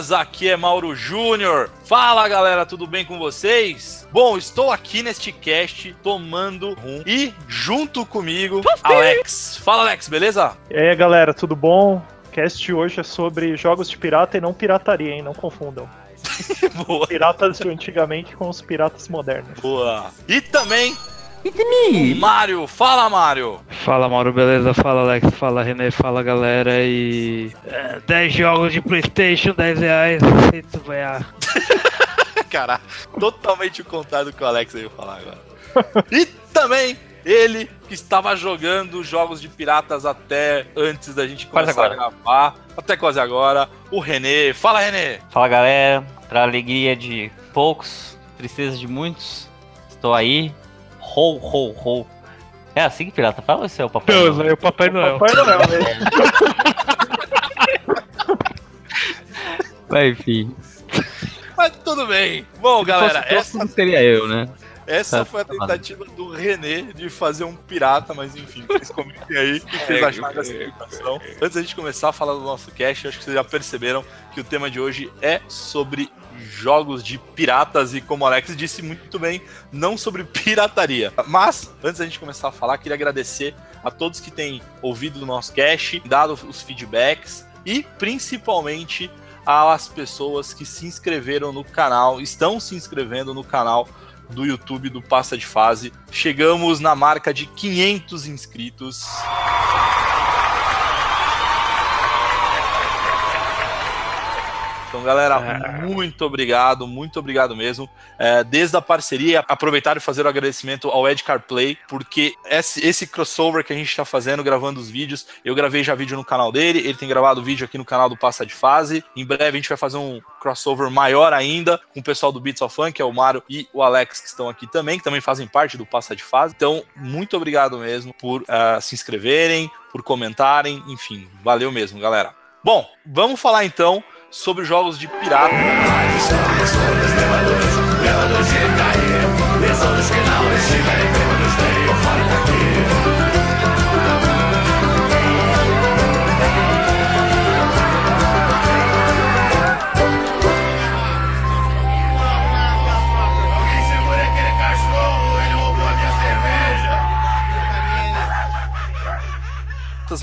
toalhas, aqui é Mauro Júnior. Fala galera, tudo bem com vocês? Bom, estou aqui neste cast tomando rum e junto comigo, Alex. Fala Alex, beleza? E aí, galera, tudo bom? O cast hoje é sobre jogos de pirata e não pirataria, hein? Não confundam. Boa, Piratas de antigamente com os piratas modernos. boa. E também o Mário. Fala Mário. Fala Mauro, beleza? Fala Alex, fala René, fala galera e. é, 10 jogos de Playstation, 10 reais, aceito ganhar. Cara, totalmente o contrário do que o Alex ia falar agora. E também ele que estava jogando jogos de piratas até antes da gente Quase começar a gravar, até quase agora, o Renê. Fala Renê. Fala galera, pra alegria de poucos, tristeza de muitos, estou aí. Ho, ho, ho. É assim que pirata fala ou é o papai? Deus, Noel? aí o Papai Noel. Papai Noel? Mas enfim. Mas tudo bem. Bom, galera, Se essa, seria eu, né? essa Tá, foi a tá tentativa do Renê de fazer um pirata, mas enfim, vocês comentem aí o que vocês É, acharam dessa explicação. Antes da gente começar a falar do nosso cast, acho que vocês já perceberam que o tema de hoje é sobre jogos de piratas e, como o Alex disse muito bem, não sobre pirataria. Mas, antes da gente começar a falar, queria agradecer a todos que têm ouvido o nosso cast, dado os feedbacks e principalmente às pessoas que se inscreveram no canal, estão se inscrevendo no canal do YouTube do Passa de Fase. Chegamos na marca de 500 inscritos. Então, galera, muito obrigado, muito obrigado mesmo. É, desde a parceria, aproveitar e fazer o agradecimento ao Ed CarPlay, porque esse, esse crossover que a gente está fazendo, gravando os vídeos, eu gravei já vídeo no canal dele, ele tem gravado vídeo aqui no canal do Passa de Fase. Em breve a gente vai fazer um crossover maior ainda com o pessoal do Beats of Fun, que é o Mário e o Alex, que estão aqui também, que também fazem parte do Passa de Fase. Então, muito obrigado mesmo por ah, se inscreverem, por comentarem, enfim, valeu mesmo, galera. Bom, vamos falar então sobre jogos de pirata.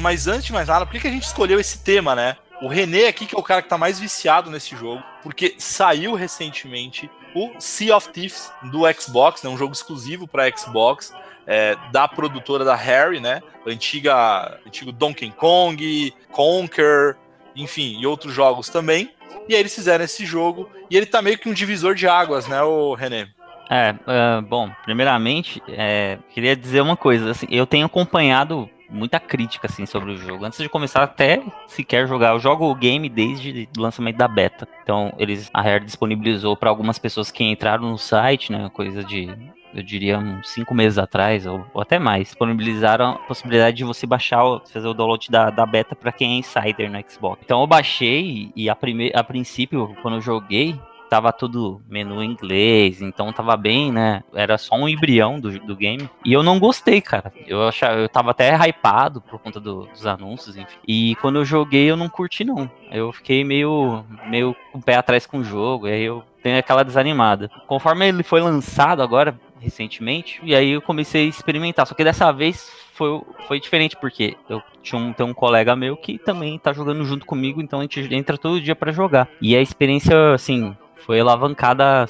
Mas antes de mais nada, por que a gente escolheu esse tema, né? O René aqui, que é o cara que tá mais viciado nesse jogo, porque saiu recentemente o Sea of Thieves do Xbox, né? Um jogo exclusivo para Xbox, é, da produtora da Harry, né? Antiga, antigo Donkey Kong, Conker, enfim, e outros jogos também. E aí eles fizeram esse jogo, e ele tá meio que um divisor de águas, né, o René? É, ah, bom, primeiramente, é, queria dizer uma coisa, assim, eu tenho acompanhado muita crítica, assim, sobre o jogo, antes de começar até sequer jogar, eu jogo o game desde o lançamento da beta, então eles, a Rare disponibilizou para algumas pessoas que entraram no site, né, coisa de, eu diria, uns cinco meses atrás, ou, ou até mais, disponibilizaram a possibilidade de você baixar, fazer o download da, da beta para quem é insider no Xbox. Então eu baixei e a, prime, a princípio, quando eu joguei, tava tudo menu em inglês, então tava bem, né? Era só um embrião do, do game. E eu não gostei, cara. Eu achava, eu tava até hypado por conta do- dos anúncios, enfim. E quando eu joguei, eu não curti, não. Eu fiquei meio, meio com o pé atrás com o jogo, e aí eu tenho aquela desanimada. Conforme ele foi lançado agora, recentemente, e aí eu comecei a experimentar. Só que dessa vez foi, foi diferente, porque eu tinha um, tem um colega meu que também tá jogando junto comigo, então a gente entra todo dia pra jogar. E a experiência, assim, foi alavancada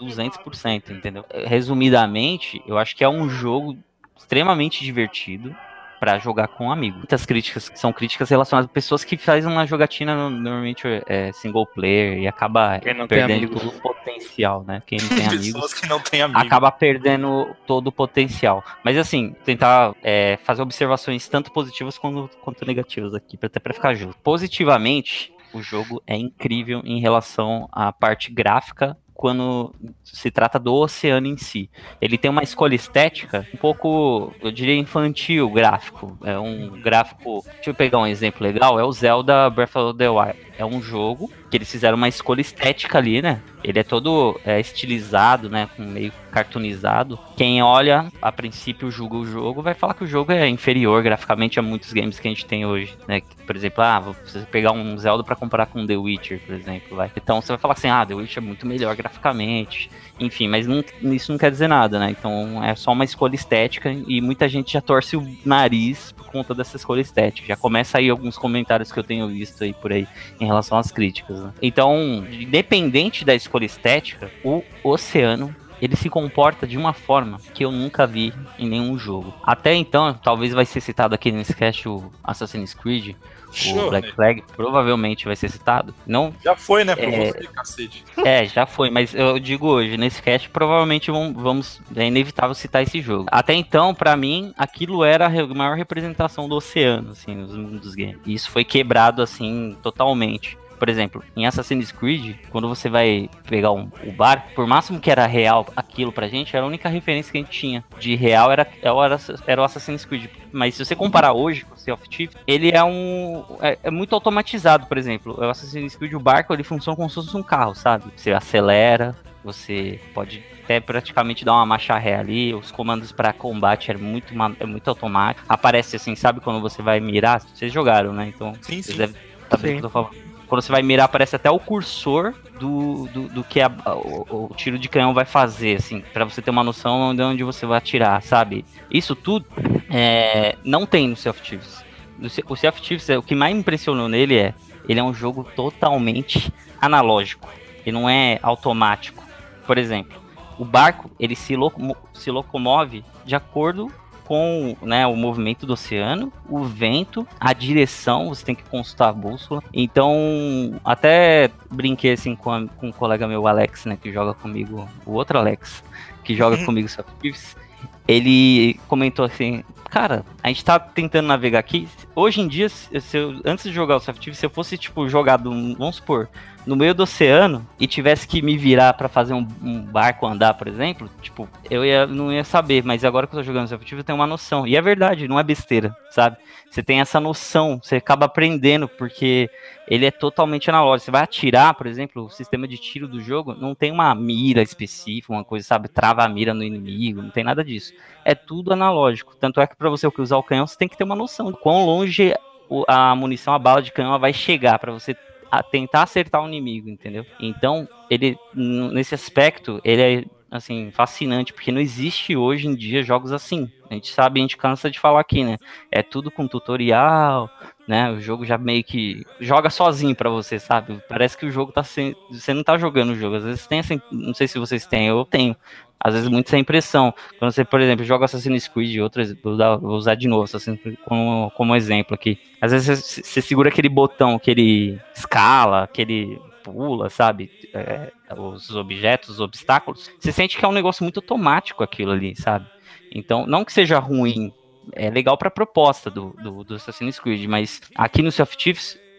200%, entendeu? Resumidamente, eu acho que é um jogo extremamente divertido. para jogar com um amigo. Muitas críticas são críticas relacionadas a pessoas que fazem uma jogatina normalmente é, single player e acaba perdendo todo o potencial, né? Quem não tem amigos. Que não têm amigos. Acaba perdendo todo o potencial. Mas assim, tentar é, fazer observações tanto positivas quanto, quanto negativas aqui, até para ficar justo. Positivamente, o jogo é incrível em relação à parte gráfica quando se trata do oceano em si. Ele tem uma escolha estética um pouco, eu diria, infantil gráfico. É um gráfico. Deixa eu pegar um exemplo legal: é o Zelda Breath of the Wild. É um jogo que eles fizeram uma escolha estética ali, né? Ele é todo é, estilizado, né? Meio cartoonizado. Quem olha, a princípio, julga o jogo, vai falar que o jogo é inferior graficamente a muitos games que a gente tem hoje, né? Por exemplo, ah, você pegar um Zelda para comparar com The Witcher, por exemplo, vai. Então você vai falar assim, ah, The Witcher é muito melhor graficamente, enfim, mas não, isso não quer dizer nada, né? Então é só uma escolha estética e muita gente já torce o nariz conta dessa escolha estética. Já começa aí alguns comentários que eu tenho visto aí por aí em relação às críticas. Né? Então, independente da escolha estética, o oceano ele se comporta de uma forma que eu nunca vi em nenhum jogo. Até então, talvez vai ser citado aqui nesse cast o Assassin's Creed, o Black Flag, provavelmente vai ser citado. Não, já foi, né? É, você, cacete. é, já foi, mas eu digo hoje, nesse cast, provavelmente vamos, é inevitável citar esse jogo. Até então, para mim, aquilo era a maior representação do oceano, assim, nos games. E isso foi quebrado, assim, totalmente. Por exemplo, em Assassin's Creed, quando você vai pegar um, o barco, por máximo que era real aquilo pra gente, era a única referência que a gente tinha de real era, era, era o Assassin's Creed. Mas se você comparar hoje com o Sea of Thieves, ele é um. É, é, muito automatizado, por exemplo. O Assassin's Creed, o barco, ele funciona como se fosse um carro, sabe? Você acelera, você pode até praticamente dar uma marcha ré ali. Os comandos para combate é muito, é muito automático. Aparece assim, sabe quando você vai mirar? Vocês jogaram, né? Então, sim, vocês sim. devem saber o que eu tô falando quando você vai mirar, aparece até o cursor do, do, do que a, o, o, tiro de canhão vai fazer, assim, para você ter uma noção de onde você vai atirar, sabe? Isso tudo é, não tem no Sea of Thieves. O Sea of Thieves, é, o que mais me impressionou nele é, ele é um jogo totalmente analógico, ele não é automático. Por exemplo, o barco, ele se, se locomove de acordo com né, o movimento do oceano, o vento, a direção, você tem que consultar a bússola. Então, até brinquei assim com, a, com um colega meu, Alex, né, que joga comigo, o outro Alex, que joga uhum. comigo Soft ele comentou assim, cara, a gente tá tentando navegar aqui. Hoje em dia, se eu, antes de jogar o Soft se eu fosse, tipo, jogado, vamos supor, no meio do oceano e tivesse que me virar para fazer um, um, barco andar, por exemplo, tipo, eu ia, não ia saber, mas agora que eu tô jogando Self eu tenho uma noção. E é verdade, não é besteira, sabe? Você tem essa noção, você acaba aprendendo, porque ele é totalmente analógico. Você vai atirar, por exemplo, o sistema de tiro do jogo não tem uma mira específica, uma coisa, sabe, trava a mira no inimigo, não tem nada disso. É tudo analógico. Tanto é que para você usar o canhão, você tem que ter uma noção de quão longe a munição, a bala de canhão vai chegar para você a tentar acertar o inimigo, entendeu? Então, ele nesse aspecto, ele é assim fascinante, porque não existe hoje em dia jogos assim. A gente sabe, a gente cansa de falar aqui, né? É tudo com tutorial, né? O jogo já meio que joga sozinho para você, sabe? Parece que o jogo tá sem, você não tá jogando o jogo. Às vezes tem assim, não sei se vocês têm, eu tenho. Às vezes muito essa impressão. Quando você, por exemplo, joga Assassin's Creed, outras, vou, usar de novo Assassin's Creed como, como exemplo aqui. Às vezes você, você segura aquele botão que ele escala, que ele pula, sabe? É, os objetos, os obstáculos. Você sente que é um negócio muito automático aquilo ali, sabe? Então, não que seja ruim, é legal para a proposta do, do, do, Assassin's Creed, mas aqui no Sea of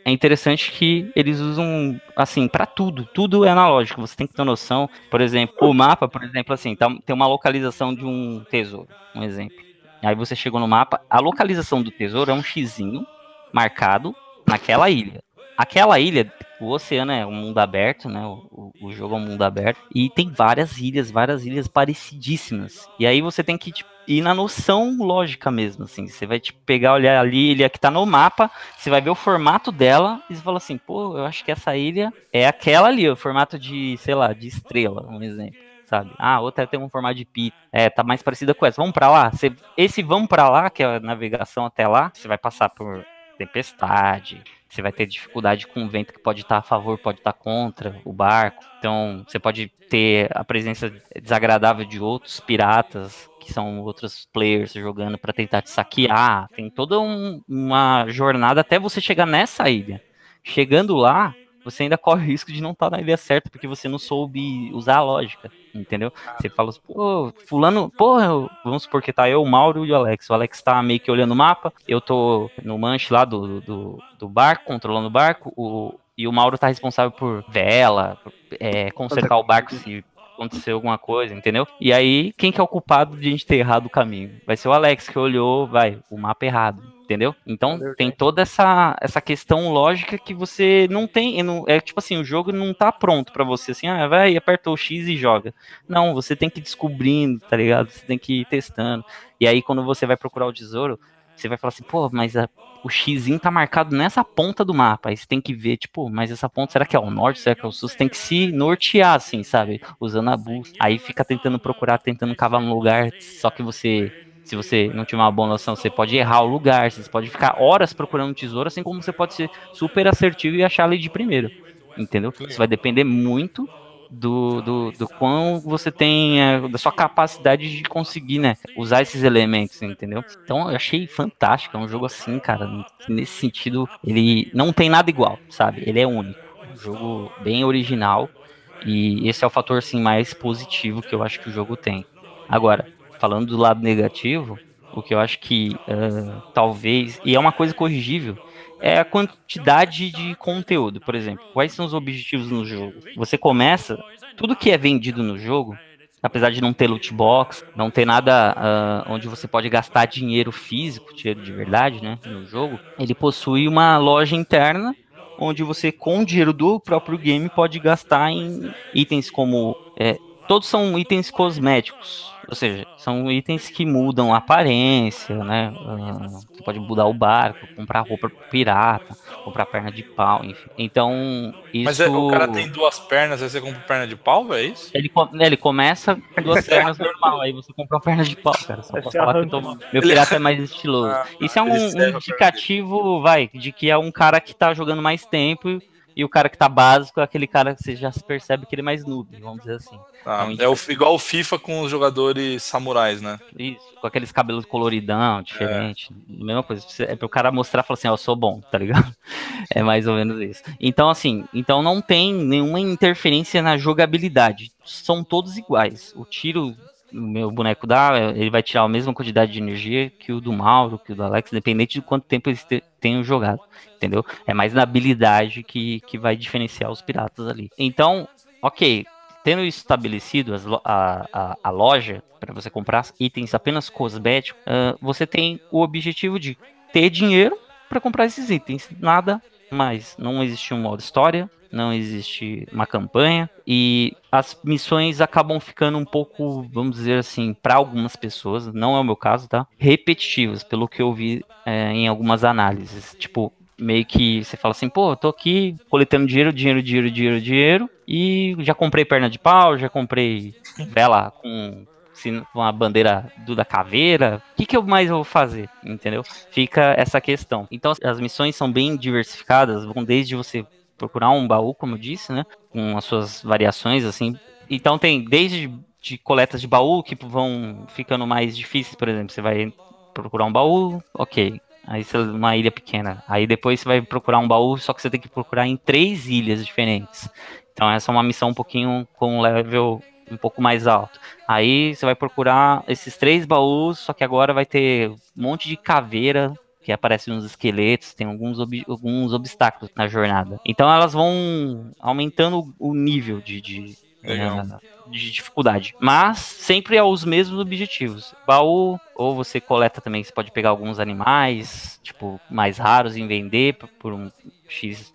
é interessante que eles usam, assim, para tudo. Tudo é analógico, você tem que ter noção. Por exemplo, o mapa, por exemplo, assim, tá, tem uma localização de um tesouro, um exemplo. Aí você chegou no mapa, a localização do tesouro é um xizinho marcado naquela ilha. Aquela ilha, o oceano é um mundo aberto, né? O, o, jogo é um mundo aberto. E tem várias ilhas, várias ilhas parecidíssimas. E aí você tem que tipo, ir na noção lógica mesmo, assim. Você vai tipo, pegar, olhar ali, ilha que tá no mapa, você vai ver o formato dela e você fala assim, pô, eu acho que essa ilha é aquela ali, o formato de, sei lá, de estrela, um exemplo. Sabe? Ah, outra tem um formato de pita. É, tá mais parecida com essa. Vamos para lá? Você, esse vamos para lá, que é a navegação até lá, você vai passar por tempestade, você vai ter dificuldade com o vento que pode estar a favor, pode estar contra o barco. Então, você pode ter a presença desagradável de outros piratas que são outros players jogando para tentar te saquear. Tem toda um, uma jornada até você chegar nessa ilha. Chegando lá, você ainda corre o risco de não estar tá na ilha certa, porque você não soube usar a lógica, entendeu? Você fala assim, pô, fulano, porra, vamos supor que tá eu, o Mauro e o Alex. O Alex tá meio que olhando o mapa, eu tô no manche lá do, do, do barco, controlando o barco, o, e o Mauro tá responsável por vela, é, consertar o barco se acontecer alguma coisa, entendeu? E aí, quem que é o culpado de a gente ter errado o caminho? Vai ser o Alex que olhou, vai, o mapa errado, entendeu? Então tem toda essa, essa questão lógica que você não tem, não, é tipo assim, o jogo não tá pronto para você assim, ah, vai, aperta o X e joga. Não, você tem que ir descobrindo, tá ligado? Você tem que ir testando. E aí quando você vai procurar o tesouro, você vai falar assim, pô, mas a, o X tá marcado nessa ponta do mapa. Aí você tem que ver, tipo, mas essa ponta, será que é o norte? Será que é o sul? Você tem que se nortear, assim, sabe? Usando a bússola. Aí fica tentando procurar, tentando cavar um lugar, só que você se você não tiver uma boa noção, você pode errar o lugar, você pode ficar horas procurando um tesouro, assim como você pode ser super assertivo e achar ali de primeiro. Entendeu? Isso vai depender muito do, do, do quão você tem, é, da sua capacidade de conseguir, né, usar esses elementos, entendeu? Então eu achei fantástico, é um jogo assim, cara, nesse sentido, ele não tem nada igual, sabe? Ele é único, um jogo bem original e esse é o fator, assim, mais positivo que eu acho que o jogo tem. Agora, falando do lado negativo, o que eu acho que uh, talvez, e é uma coisa corrigível, é a quantidade de conteúdo. Por exemplo, quais são os objetivos no jogo? Você começa, tudo que é vendido no jogo, apesar de não ter loot box, não ter nada uh, onde você pode gastar dinheiro físico, dinheiro de verdade, né, no jogo, ele possui uma loja interna onde você, com o dinheiro do próprio game, pode gastar em itens como. É, todos são itens cosméticos. Ou seja, são itens que mudam a aparência, né? Uh, você pode mudar o barco, comprar roupa pirata, comprar perna de pau, enfim. Então, isso... Mas é, o cara tem duas pernas, aí você compra perna de pau, é isso? Ele, ele começa com duas pernas normal, aí você compra uma perna de pau, cara. Só pra falar que tô... meu pirata é mais estiloso. Ah, isso é um, um indicativo, vai, de que é um cara que tá jogando mais tempo e o cara que tá básico é aquele cara que você já se percebe que ele é mais noob, vamos dizer assim. Ah, é, o, igual o FIFA com os jogadores samurais, né? Isso, com aqueles cabelos coloridão, diferente. É. Mesma coisa. É pro cara mostrar e falar assim, ó, eu sou bom, tá ligado? É mais ou menos isso. Então, assim, então não tem nenhuma interferência na jogabilidade. São todos iguais. O tiro o meu boneco dá, ele vai tirar a mesma quantidade de energia que o do Mauro, que o do Alex, independente de quanto tempo eles tenham jogado, entendeu? É mais na habilidade que, que vai diferenciar os piratas ali. Então, ok, tendo estabelecido, as, a, a, a, loja, para você comprar itens apenas cosméticos, uh, você tem o objetivo de ter dinheiro para comprar esses itens, nada mais. Não existe um modo história, não existe uma campanha e as missões acabam ficando um pouco, vamos dizer assim, para algumas pessoas, não é o meu caso, tá? Repetitivas, pelo que eu vi é, em algumas análises. Tipo, meio que você fala assim, pô, eu tô aqui coletando dinheiro, dinheiro, dinheiro, dinheiro, dinheiro, e já comprei perna de pau, já comprei vela com uma bandeira do da caveira, o que, que eu mais vou fazer? Entendeu? Fica essa questão. Então as missões são bem diversificadas, vão desde você procurar um baú, como eu disse, né? Com as suas variações, assim. Então tem desde de coletas de baú que vão ficando mais difíceis, por exemplo, você vai procurar um baú, ok. Aí você uma ilha pequena. Aí depois você vai procurar um baú, só que você tem que procurar em três ilhas diferentes. Então essa é uma missão um pouquinho com um level um pouco mais alto. Aí você vai procurar esses três baús, só que agora vai ter um monte de caveira que aparecem nos esqueletos, tem alguns, ob alguns obstáculos na jornada. Então elas vão aumentando o nível de, de, uh, de dificuldade. Mas sempre é os mesmos objetivos. Baú, ou você coleta também, você pode pegar alguns animais, tipo, mais raros e vender por um X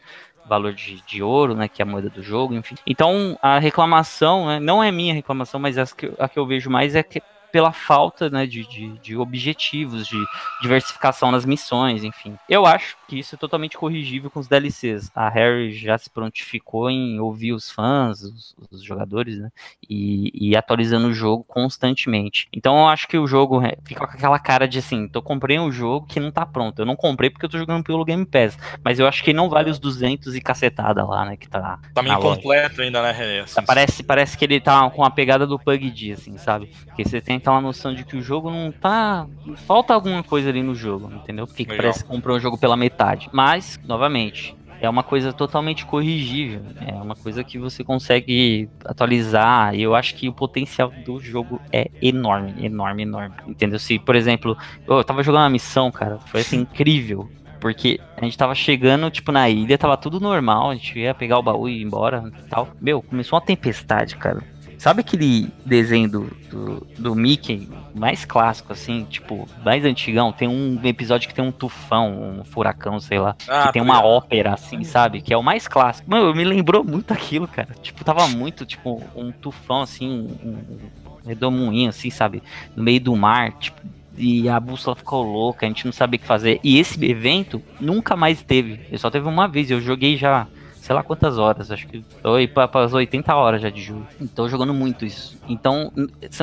valor de, de ouro, né, que é a moeda do jogo, enfim. Então, a reclamação, né, não é minha reclamação, mas a que, a que eu vejo mais é que pela falta né, de, de, de, objetivos, de diversificação nas missões, enfim. Eu acho que isso é totalmente corrigível com os DLCs. A Harry já se prontificou em ouvir os fãs, os, os jogadores, né? E, e, atualizando o jogo constantemente. Então eu acho que o jogo fica com aquela cara de assim, tô comprei um jogo que não tá pronto. Eu não comprei porque eu tô jogando pelo Game Pass, mas eu acho que não vale os 200 e cacetada lá, né, que tá Tá meio incompleto ainda, né, René? Assim, parece, parece que ele tá com a pegada do PUBG, assim, sabe? Que você tem aquela noção de que o jogo não tá. Falta alguma coisa ali no jogo, entendeu? Porque Legal. parece que comprou o jogo pela metade. Mas, novamente, é uma coisa totalmente corrigível. É uma coisa que você consegue atualizar. E eu acho que o potencial do jogo é enorme, enorme, enorme. Entendeu? Se, por exemplo, eu tava jogando uma missão, cara, foi assim incrível. Porque a gente tava chegando, tipo, na ilha, tava tudo normal, a gente ia pegar o baú e ir embora e tal. Meu, começou uma tempestade, cara. Sabe aquele desenho do, do, do Mickey mais clássico, assim, tipo, mais antigão? Tem um episódio que tem um tufão, um furacão, sei lá. Ah, que tem uma ópera, assim, sabe? Que é o mais clássico. Mano, me lembrou muito aquilo, cara. Tipo, tava muito, tipo, um tufão, assim, um, um redemoinho, assim, sabe? No meio do mar, tipo. E a bússola ficou louca, a gente não sabia o que fazer. E esse evento nunca mais teve. Ele só teve uma vez. Eu joguei já sei lá quantas horas, acho que foi para as 80 horas já de jogo. Então jogando muito isso. Então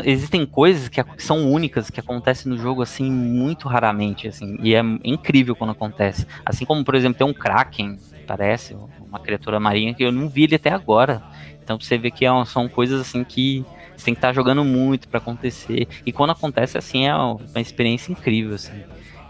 existem coisas que são únicas que acontecem no jogo assim muito raramente assim, e é incrível quando acontece. Assim como por exemplo tem um kraken, parece, uma criatura marinha que eu não vi ele até agora. Então você vê que é são coisas assim que você tem que estar jogando muito para acontecer. E quando acontece assim é uma experiência incrível assim.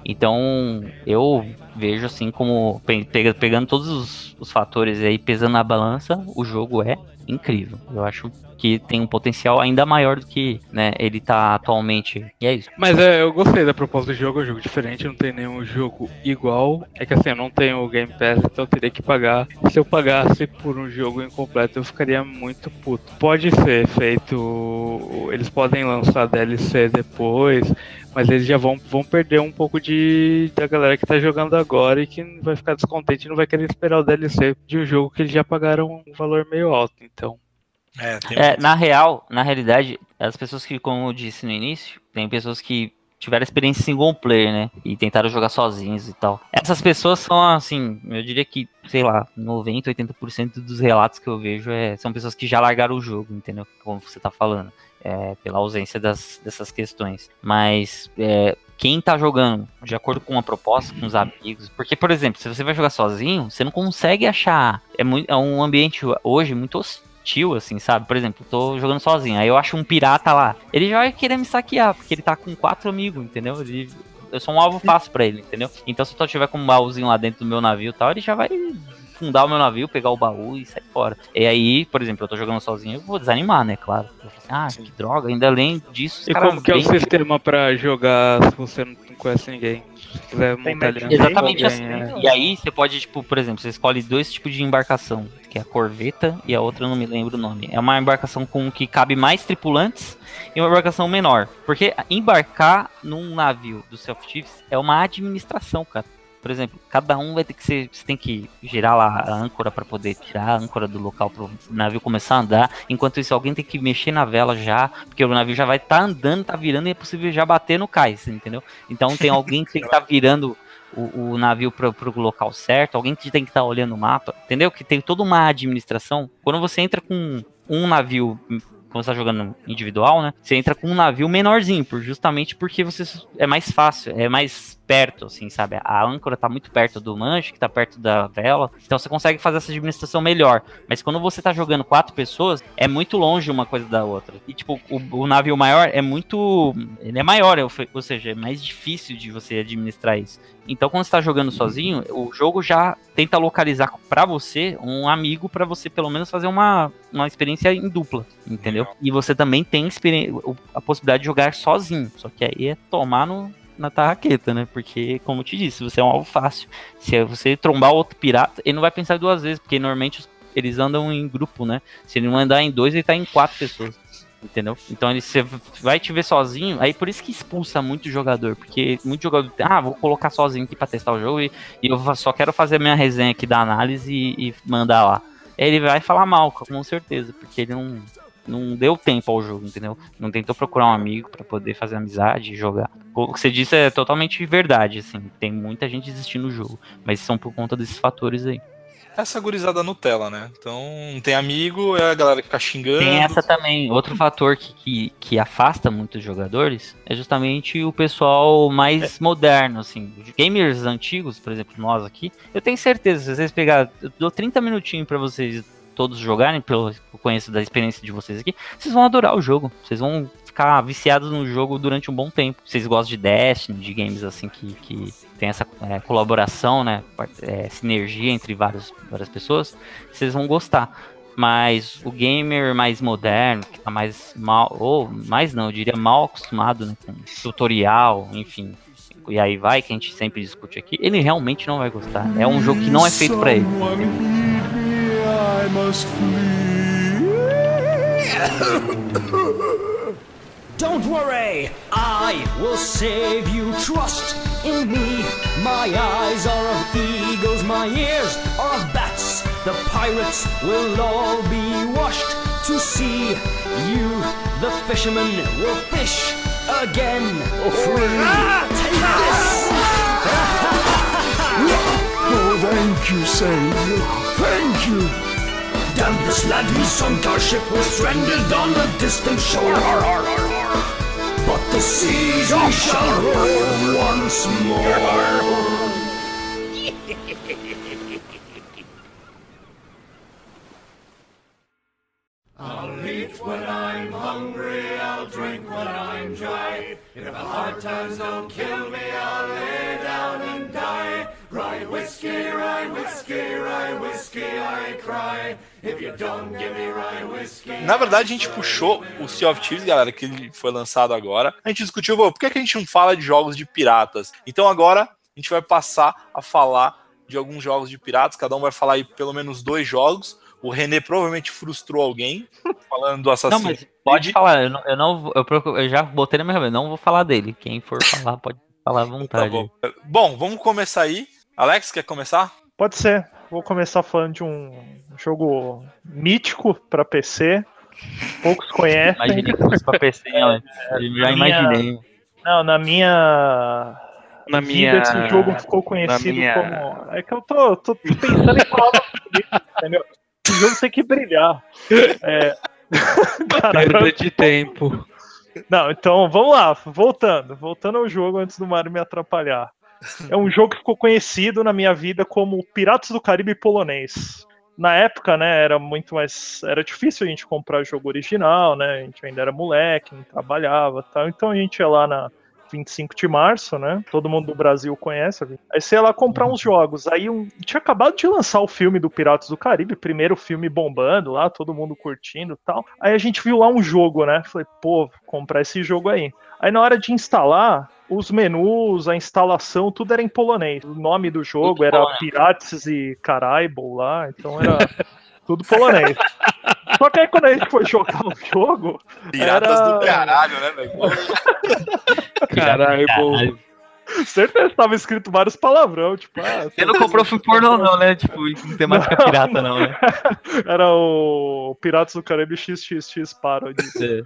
Então, eu vejo assim como pe- pega- pegando todos os, os fatores aí, pesando na balança, o jogo é incrível. Eu acho que tem um potencial ainda maior do que né, ele tá atualmente. E é isso. Mas é, eu gostei da proposta do jogo, é um jogo diferente, não tem nenhum jogo igual. É que assim, eu não tenho o Game Pass, então eu teria que pagar. Se eu pagasse por um jogo incompleto, eu ficaria muito puto. Pode ser feito. Eles podem lançar DLC depois, mas eles já vão, vão perder um pouco de da galera que tá jogando agora e que vai ficar descontente e não vai querer esperar o DLC de um jogo que eles já pagaram um valor meio alto. Então. É, tem É, na real, na realidade, as pessoas que, como eu disse no início, tem pessoas que tiveram experiência single player, né? E tentaram jogar sozinhos e tal. Essas pessoas são, assim, eu diria que, sei lá, 90, 80% dos relatos que eu vejo é, são pessoas que já largaram o jogo, entendeu? Como você tá falando. É, pela ausência das, dessas questões. Mas é, quem tá jogando de acordo com uma proposta, com os amigos. Porque, por exemplo, se você vai jogar sozinho, você não consegue achar. É, muito, é um ambiente hoje muito hostil, assim, sabe? Por exemplo, tô jogando sozinho, aí eu acho um pirata lá. Ele já vai querer me saquear, porque ele tá com quatro amigos, entendeu? Ele, eu sou um alvo fácil pra ele, entendeu? Então se eu tiver com um baúzinho lá dentro do meu navio e tal, ele já vai fundar o meu navio, pegar o baú e sair fora. E aí, por exemplo, eu tô jogando sozinho, eu vou desanimar, né? Claro. Eu falo assim, ah, que droga, ainda além disso, E como que é o sistema pra jogar se você não conhece ninguém? Se quiser Tem montar ali Exatamente alguém, assim. é. E aí você pode, tipo, por exemplo, você escolhe dois tipos de embarcação, que é a corveta e a outra eu não me lembro o nome. É uma embarcação com que cabe mais tripulantes e uma embarcação menor. Porque embarcar num navio do Self Chiefs é uma administração, cara. Por exemplo, cada um vai ter que ser. Você tem que girar lá a âncora para poder tirar a âncora do local para o navio começar a andar. Enquanto isso, alguém tem que mexer na vela já, porque o navio já vai estar andando, tá virando e é possível já bater no cais, entendeu? Então tem alguém que tem que estar virando o, o navio para o local certo, alguém que tem que estar olhando o mapa, entendeu? Que tem toda uma administração. Quando você entra com um navio, quando você tá jogando individual, né? Você entra com um navio menorzinho, por, justamente porque você é mais fácil, é mais perto, assim, sabe? A âncora tá muito perto do manche, que tá perto da vela, então você consegue fazer essa administração melhor. Mas quando você tá jogando quatro pessoas, é muito longe uma coisa da outra. E, tipo, o, o navio maior é muito. Ele é maior, ou seja, é mais difícil de você administrar isso. Então, quando você tá jogando sozinho, o jogo já tenta localizar pra você um amigo pra você pelo menos fazer uma, uma experiência em dupla, entendeu? E você também tem a possibilidade de jogar sozinho. Só que aí é tomar no, na tarraqueta, né? Porque, como eu te disse, você é um alvo fácil. Se você trombar outro pirata, ele não vai pensar duas vezes, porque normalmente eles andam em grupo, né? Se ele não andar em dois, ele tá em quatro pessoas. Entendeu? Então ele você vai te ver sozinho, aí por isso que expulsa muito jogador, porque muito jogador, ah, vou colocar sozinho aqui pra testar o jogo e, e eu só quero fazer a minha resenha aqui da análise e, e mandar lá. Ele vai falar mal, com certeza, porque ele não, não deu tempo ao jogo, entendeu? Não tentou procurar um amigo pra poder fazer amizade e jogar. O que você disse é totalmente verdade, assim. Tem muita gente desistindo do jogo, mas são por conta desses fatores aí. Essa gurizada Nutella, né? Então, não tem amigo, é a galera que fica xingando. Tem essa também. Outro fator que, que, que afasta muitos jogadores é justamente o pessoal mais moderno, assim. Gamers antigos, por exemplo, nós aqui, eu tenho certeza, se vocês pegarem, eu dou 30 minutinhos pra vocês todos jogarem, pelo que eu conheço da experiência de vocês aqui, vocês vão adorar o jogo. Vocês vão ficar viciados no jogo durante um bom tempo. Vocês gostam de Destiny, de games assim que, que tem essa é, colaboração, né? É, sinergia entre várias, várias pessoas, vocês vão gostar. Mas o gamer mais moderno, que tá mais mal, ou mais não, eu diria mal acostumado né, com tutorial, enfim, e aí vai, que a gente sempre discute aqui, ele realmente não vai gostar. É um jogo que não é feito para ele. Don't worry, I will save you. Trust in me. My eyes are of eagles, my ears are of bats. The pirates will all be washed to sea. You, the fisherman, will fish again. Free. Take this. Oh, thank you, Savior. Thank you. Damn this lad, he sunk our ship, was stranded on a distant shore. But the seas we shall roar once more. I'll eat when I'm hungry, I'll drink when I'm dry. If the hard times don't kill me, Na verdade, a gente puxou o Sea of Thieves, galera, que ele foi lançado agora. A gente discutiu, por que, que a gente não fala de jogos de piratas? Então agora a gente vai passar a falar de alguns jogos de piratas. Cada um vai falar aí pelo menos dois jogos. O René provavelmente frustrou alguém falando do assassino. Não, mas pode falar, eu não, eu, não eu, procuro, eu já botei na minha cabeça, não vou falar dele. Quem for falar, pode falar à vontade. Tá bom. bom, vamos começar aí. Alex, quer começar? Pode ser. Vou começar falando de um jogo mítico para PC. Poucos conhecem. Imaginei que fosse pra PC, né? Eu já imaginei. Minha... Não, na minha na vida, minha esse jogo ficou conhecido minha... como. É que eu tô, tô pensando em palavras entendeu? Esse jogo tem que brilhar. É... Perda de tempo. Não, então vamos lá, voltando. Voltando ao jogo antes do Mario me atrapalhar. É um jogo que ficou conhecido na minha vida como Piratas do Caribe polonês. Na época, né, era muito mais. Era difícil a gente comprar o jogo original, né? A gente ainda era moleque, não trabalhava tal. Então a gente ia lá na 25 de março, né? Todo mundo do Brasil conhece. Aí você ia lá comprar uns jogos. Aí um, tinha acabado de lançar o filme do Piratas do Caribe, primeiro filme bombando lá, todo mundo curtindo e tal. Aí a gente viu lá um jogo, né? Falei, pô, vou comprar esse jogo aí. Aí na hora de instalar, os menus, a instalação, tudo era em polonês. O nome do jogo tudo era polonês. Pirates e Caraibo lá, então era tudo polonês. Só que aí quando a gente foi jogar o jogo. Piratas era... do caralho, né, velho? Caralho. Certeza tava escrito vários palavrão, tipo, ah, Você não comprou filme pornô, não, né? Tipo, em temática não, pirata, não, né? Era o Piratas do Caribe XXX Parody. É.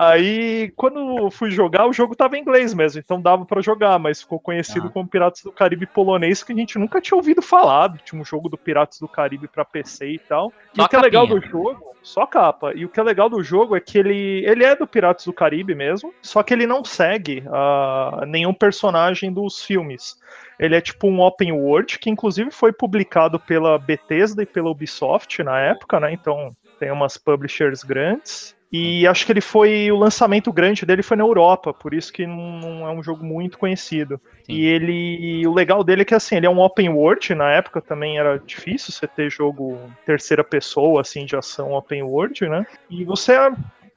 Aí, quando fui jogar, o jogo tava em inglês mesmo, então dava para jogar, mas ficou conhecido ah. como Piratas do Caribe polonês, que a gente nunca tinha ouvido falar. Tinha um jogo do Piratas do Caribe para PC e tal. Só e o que é legal do jogo, só capa. E o que é legal do jogo é que ele, ele é do Piratas do Caribe mesmo, só que ele não segue uh, nenhum personagem dos filmes. Ele é tipo um open world, que inclusive foi publicado pela Bethesda e pela Ubisoft na época, né? Então tem umas publishers grandes. E acho que ele foi. O lançamento grande dele foi na Europa, por isso que não, não é um jogo muito conhecido. Sim. E ele. O legal dele é que assim, ele é um open world, na época também era difícil você ter jogo terceira pessoa, assim, de ação open world, né? E você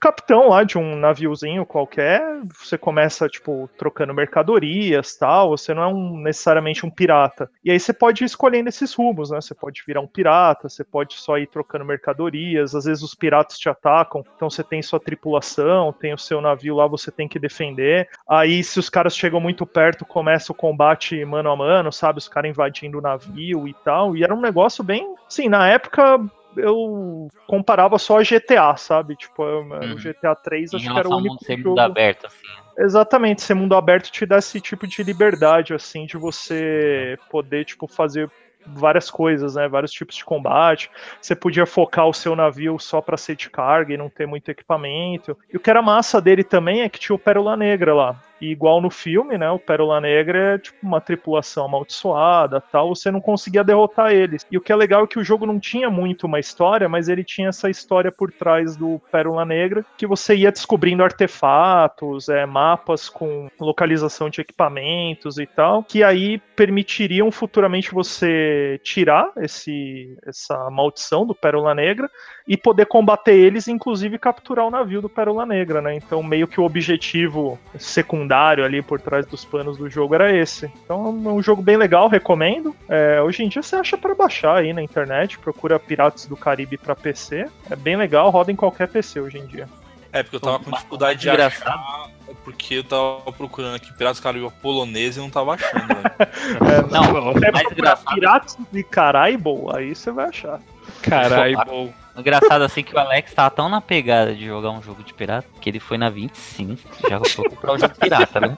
capitão lá de um naviozinho qualquer, você começa, tipo, trocando mercadorias tal, você não é um, necessariamente um pirata. E aí você pode ir escolhendo esses rumos, né? Você pode virar um pirata, você pode só ir trocando mercadorias, às vezes os piratas te atacam, então você tem sua tripulação, tem o seu navio lá, você tem que defender. Aí, se os caras chegam muito perto, começa o combate mano a mano, sabe? Os caras invadindo o navio e tal. E era um negócio bem. Sim, na época eu comparava só a GTA, sabe? Tipo, hum. o GTA 3 acho que era o único ser jogo... mundo aberto, assim. Exatamente, ser mundo aberto te dá esse tipo de liberdade, assim, de você poder, tipo, fazer várias coisas, né? Vários tipos de combate. Você podia focar o seu navio só para ser de carga e não ter muito equipamento. E o que era massa dele também é que tinha o Pérola Negra lá. E igual no filme, né? O Pérola Negra é tipo uma tripulação amaldiçoada tal. Você não conseguia derrotar eles. E o que é legal é que o jogo não tinha muito uma história, mas ele tinha essa história por trás do Pérola Negra, que você ia descobrindo artefatos, é, mapas com localização de equipamentos e tal, que aí permitiriam futuramente você tirar esse, essa maldição do Pérola Negra e poder combater eles, inclusive capturar o navio do Pérola Negra, né? Então, meio que o objetivo secundário ali por trás dos panos do jogo era esse. Então, é um jogo bem legal, recomendo. É, hoje em dia você acha para baixar aí na internet, procura Piratas do Caribe para PC. É bem legal, roda em qualquer PC hoje em dia. É, porque eu tava com dificuldade de achar, porque eu tava procurando aqui Piratas do Caribe polonês e não tava achando, é, não, é mais engraçado. Piratas de Caraibo, aí você vai achar. Caraibo. Engraçado assim que o Alex tava tão na pegada de jogar um jogo de pirata que ele foi na 25, já foi comprar o jogo pirata, né?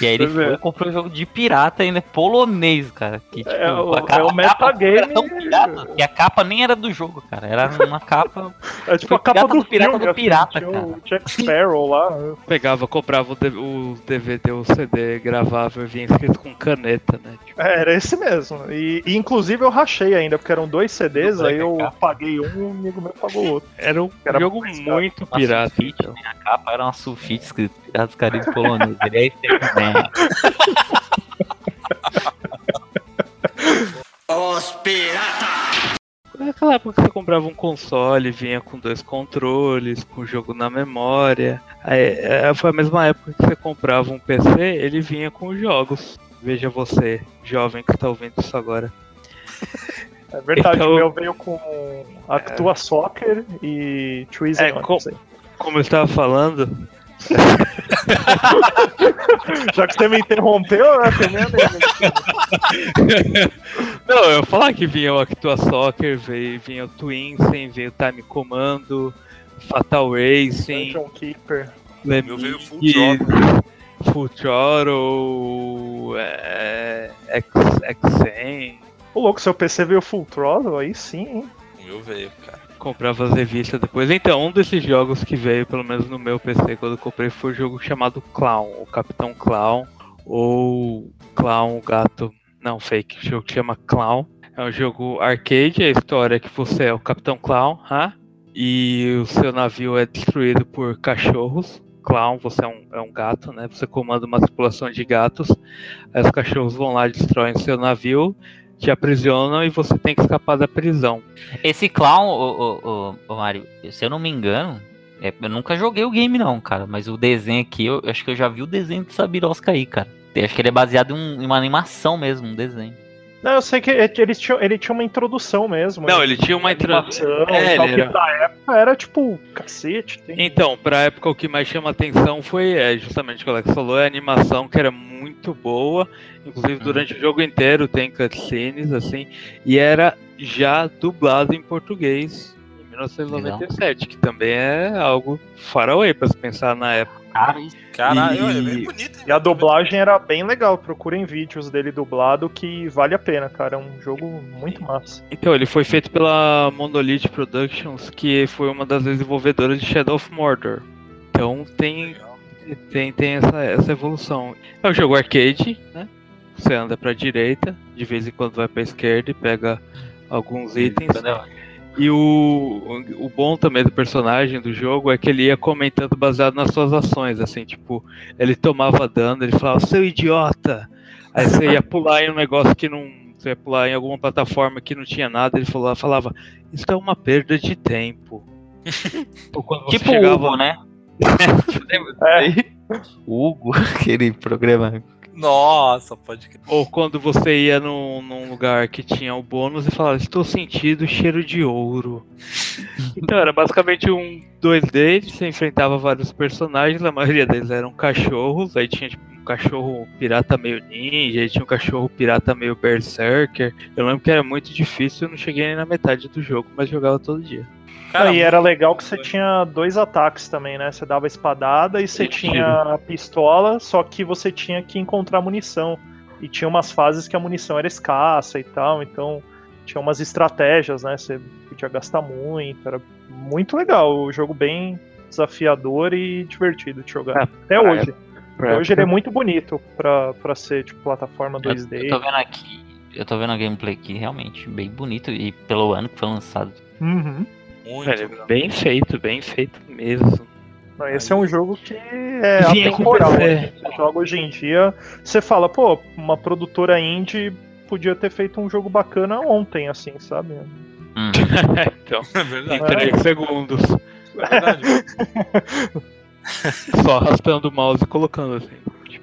E aí ele foi e comprou um jogo de pirata ainda polonês, cara. Que, tipo, é, o, a capa, é o metagame. que a capa nem era do jogo, cara. Era uma capa. É tipo a capa do, do pirata filme, do pirata, assim, cara. O Jack Sparrow lá. Pegava, comprava o, DVD, o CD, gravava e vinha escrito com caneta, né? Tipo... É, era esse mesmo. E, e, inclusive eu rachei ainda, porque eram dois CDs, aí eu paguei um e um amigo meu pagou o outro. Era um era jogo muito pirata. Sulfite, então. A capa era uma sulfite escrito Piratas do Caribe polonês. Ele é esse né? Os piratas! Naquela época que você comprava um console, vinha com dois controles, com o jogo na memória. Aí, é, foi a mesma época que você comprava um PC, ele vinha com os jogos. Veja você, jovem que está ouvindo isso agora. É verdade, então, o meu veio com Actua é... Soccer e Trees é, com, Como eu estava falando. Já que você me interrompeu, né? Não, eu ia falar que vinha o Actua Soccer, veio, vinha o Twinsen, veio o Time Commando, Fatal Racing, Dungeon Keeper. Meu veio Full Throttle. Full Throttle, é, X, X100. Ô, louco, seu PC veio full throttle, aí sim, hein? O meu veio, cara. Comprava as revistas depois. Então, um desses jogos que veio, pelo menos no meu PC, quando eu comprei, foi um jogo chamado Clown, o Capitão Clown, ou Clown Gato. Não, fake, o jogo que chama Clown. É um jogo arcade, a história é que você é o Capitão Clown, ha? e o seu navio é destruído por cachorros. Clown, você é um, é um gato, né? Você comanda uma tripulação de gatos. Aí os cachorros vão lá e destroem seu navio te aprisionam e você tem que escapar da prisão. Esse clown, o, o, o, Mario, se eu não me engano, é, eu nunca joguei o game não, cara, mas o desenho aqui, eu, eu acho que eu já vi o desenho de Sabirosca aí, cara. Eu acho que ele é baseado em uma animação mesmo, um desenho. Não, eu sei que ele tinha, ele tinha uma introdução mesmo. Não, ele tinha uma introdução. É, tal, era... pra época era tipo, cacete. Tem... Então, pra época o que mais chama atenção foi é, justamente o que o Alex falou, a animação que era muito boa. Inclusive uhum. durante o jogo inteiro tem cutscenes, assim, e era já dublado em português em 1997, Legal. que também é algo faraway pra se pensar na época. Caralho, e, é bem bonito. E a dublagem era bem legal. Procurem vídeos dele dublado que vale a pena, cara. É um jogo muito massa. Então, ele foi feito pela Monolith Productions, que foi uma das desenvolvedoras de Shadow of Mordor. Então tem, tem, tem essa, essa evolução. É um jogo arcade, né? Você anda pra direita, de vez em quando vai pra esquerda e pega alguns itens. E o, o bom também do personagem do jogo é que ele ia comentando baseado nas suas ações, assim, tipo, ele tomava dano, ele falava, seu idiota! Aí você ia pular em um negócio que não. Você ia pular em alguma plataforma que não tinha nada, ele falava, falava isso é uma perda de tempo. tipo chegava... Hugo, né? é. Hugo, aquele programa nossa, pode Ou quando você ia num, num, lugar que tinha o bônus e falava, estou sentindo cheiro de ouro. então era basicamente um 2D, você enfrentava vários personagens, a maioria deles eram cachorros, aí tinha tipo, um cachorro pirata meio ninja, aí tinha um cachorro pirata meio berserker. Eu lembro que era muito difícil, eu não cheguei nem na metade do jogo, mas jogava todo dia. Cara, e era legal que você tinha dois ataques também, né? Você dava espadada e você tinha a pistola, só que você tinha que encontrar munição. E tinha umas fases que a munição era escassa e tal, então tinha umas estratégias, né? Você podia gastar muito, era muito legal. O jogo bem desafiador e divertido de jogar. É, Até hoje. Hoje ele é muito bonito pra, pra ser tipo plataforma 2D. Eu, eu tô vendo aqui, eu tô vendo a gameplay aqui, realmente, bem bonito, e pelo ano que foi lançado. Uhum. Muito. Velho, bem feito, bem feito mesmo. Não, esse é um jogo que é Vinha atemporal. Né? Você joga hoje em dia, você fala, pô, uma produtora indie podia ter feito um jogo bacana ontem, assim, sabe? Hum. então, É em verdade. três segundos. É verdade. Só arrastando o mouse e colocando assim.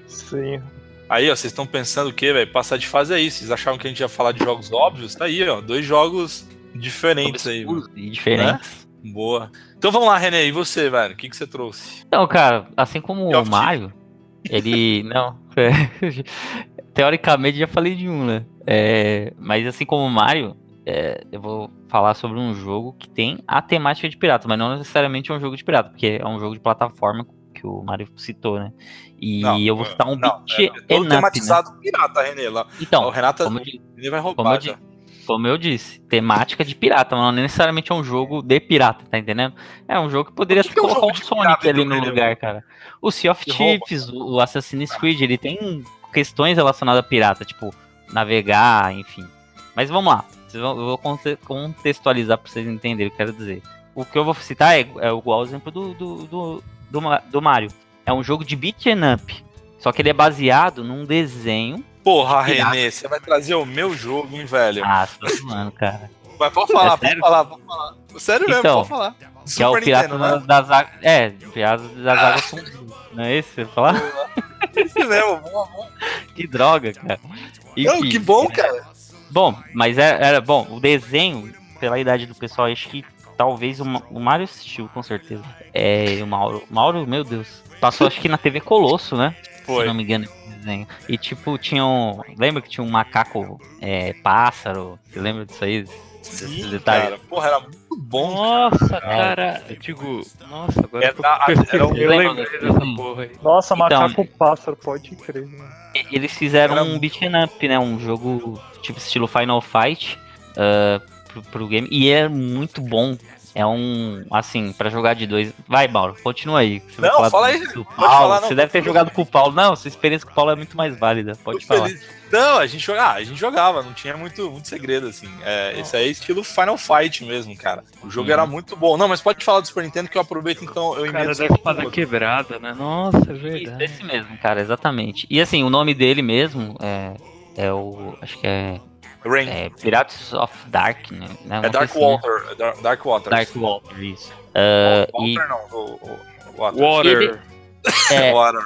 Sim. Aí, ó, vocês estão pensando o quê, velho? Passar de fase é isso. Vocês achavam que a gente ia falar de jogos óbvios? Tá aí, ó. Dois jogos diferentes aí. E diferentes. Boa. Então vamos lá, René. E você, velho? O que, que você trouxe? Então, cara, assim como Call o Mario, ele. Não. é, Teoricamente já falei de um, né? É, mas assim como o Mario, é, eu vou falar sobre um jogo que tem a temática de pirata, mas não necessariamente é um jogo de pirata, porque é um jogo de plataforma que o Mario citou, né? E Não, eu vou citar um não, beat é, todo up, né? tematizado pirata, René. Lá. Então, o Renata como eu ele vai como roubar. eu, já. di- como eu disse, temática de pirata, mas não necessariamente é um jogo de pirata, tá entendendo? É um jogo que poderia O que que é um colocar o de Sonic ali então, no lugar, cara. O Sea of. Thieves, o o Assassin's Creed, ele tem questões relacionadas a pirata, tipo, navegar, enfim. Mas vamos lá, eu vou conte- contextualizar pra vocês entenderem o que eu quero dizer. O que eu vou citar é, é igual ao exemplo do, do, do, do, do Mario. É um jogo de beat 'em up, só que ele é baseado num desenho. Porra. René, você vai trazer o meu jogo, hein, velho? Ah, tá zoando, cara. Mas pode falar, É pode falar, pode falar. Sério mesmo, Então, pode falar. Que é o Pirata Nintendo, das, né? É, Pirata das Águas Sombrias. Não é esse que você falar? Isso mesmo, boa, boa. Que droga, cara. Não, que bom, cara. Bom, mas era, era bom. O desenho, pela idade do pessoal, acho que talvez o, o Mario assistiu, com certeza. É, o Mauro. Mauro, meu Deus. Passou acho que na TV Colosso, né? Se Foi. não me engano, desenho. E tipo, tinha um. Lembra que tinha um macaco é, pássaro? Você lembra disso aí? Desses Sim, detalhes? cara. Porra, era muito bom. Nossa, cara. Eu digo, nossa, agora É, eu tô a- pesquisando, era um- eu lembrei dessa porra aí. Nossa, Então- macaco pássaro, pode crer. né? Eles fizeram Era um muito- beat 'em up, né? Um jogo tipo estilo Final Fight ah, pro, pro game. E é muito bom. É um, assim, pra jogar de dois. Vai, Mauro, continua aí. Não, fala do- aí. do Paulo. falar, não. Você deve ter jogado com o Paulo. Não, sua experiência com o Paulo é muito mais válida. Pode Tô falar. feliz. Não, a gente jogava, a gente jogava, não tinha muito, muito segredo, assim. É, esse aí é estilo Final Fight mesmo, cara. O jogo Uhum. era muito bom. Não, mas pode falar do Super Nintendo que eu aproveito, então eu emendo cara da espada porra. quebrada, né? Nossa, é Isso, verdade. esse mesmo, cara, exatamente. E assim, o nome dele mesmo é, é o. Acho que é, Rain. é Pirates of Dark, né? Uma É Dark assim, né? Water. é Dark, Water. Dark Water, isso. Ah, e Water não, o, o, o Water. Water. é, Water.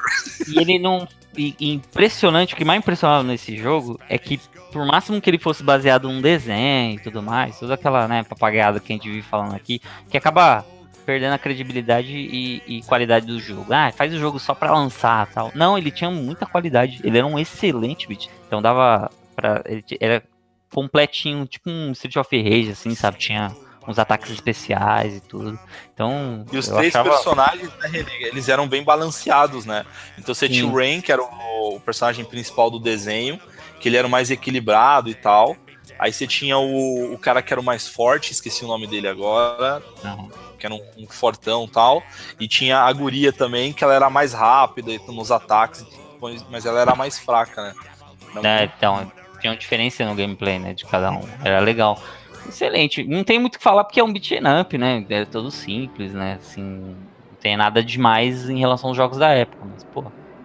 E ele não. E, e impressionante, o que mais impressionava nesse jogo é que, por máximo que ele fosse baseado num desenho e tudo mais, toda aquela né, papagaiada que a gente vive falando aqui, que acaba perdendo a credibilidade e, e qualidade do jogo. Ah, faz o jogo só pra lançar tal. Não, ele tinha muita qualidade, ele era um excelente beat. Então dava pra. Ele era completinho, tipo um Street of Rage, assim, sabe? Tinha uns ataques especiais e tudo. Então. E os três achava- personagens, né, eles eram bem balanceados, né? Então você tinha Sim. o Rain, que era o, o personagem principal do desenho, que ele era o mais equilibrado e tal. Aí você tinha o, o cara que era o mais forte, esqueci o nome dele agora, que era um, um fortão e tal. E tinha a guria também, que ela era mais rápida nos ataques, mas ela era mais fraca, né? É, então, tinha uma diferença no gameplay, né, de cada um. Era legal. Excelente. Não tem muito o que falar porque é um beat up, né? É todo simples, né? Assim, não tem nada demais em relação aos jogos da época, mas, pô,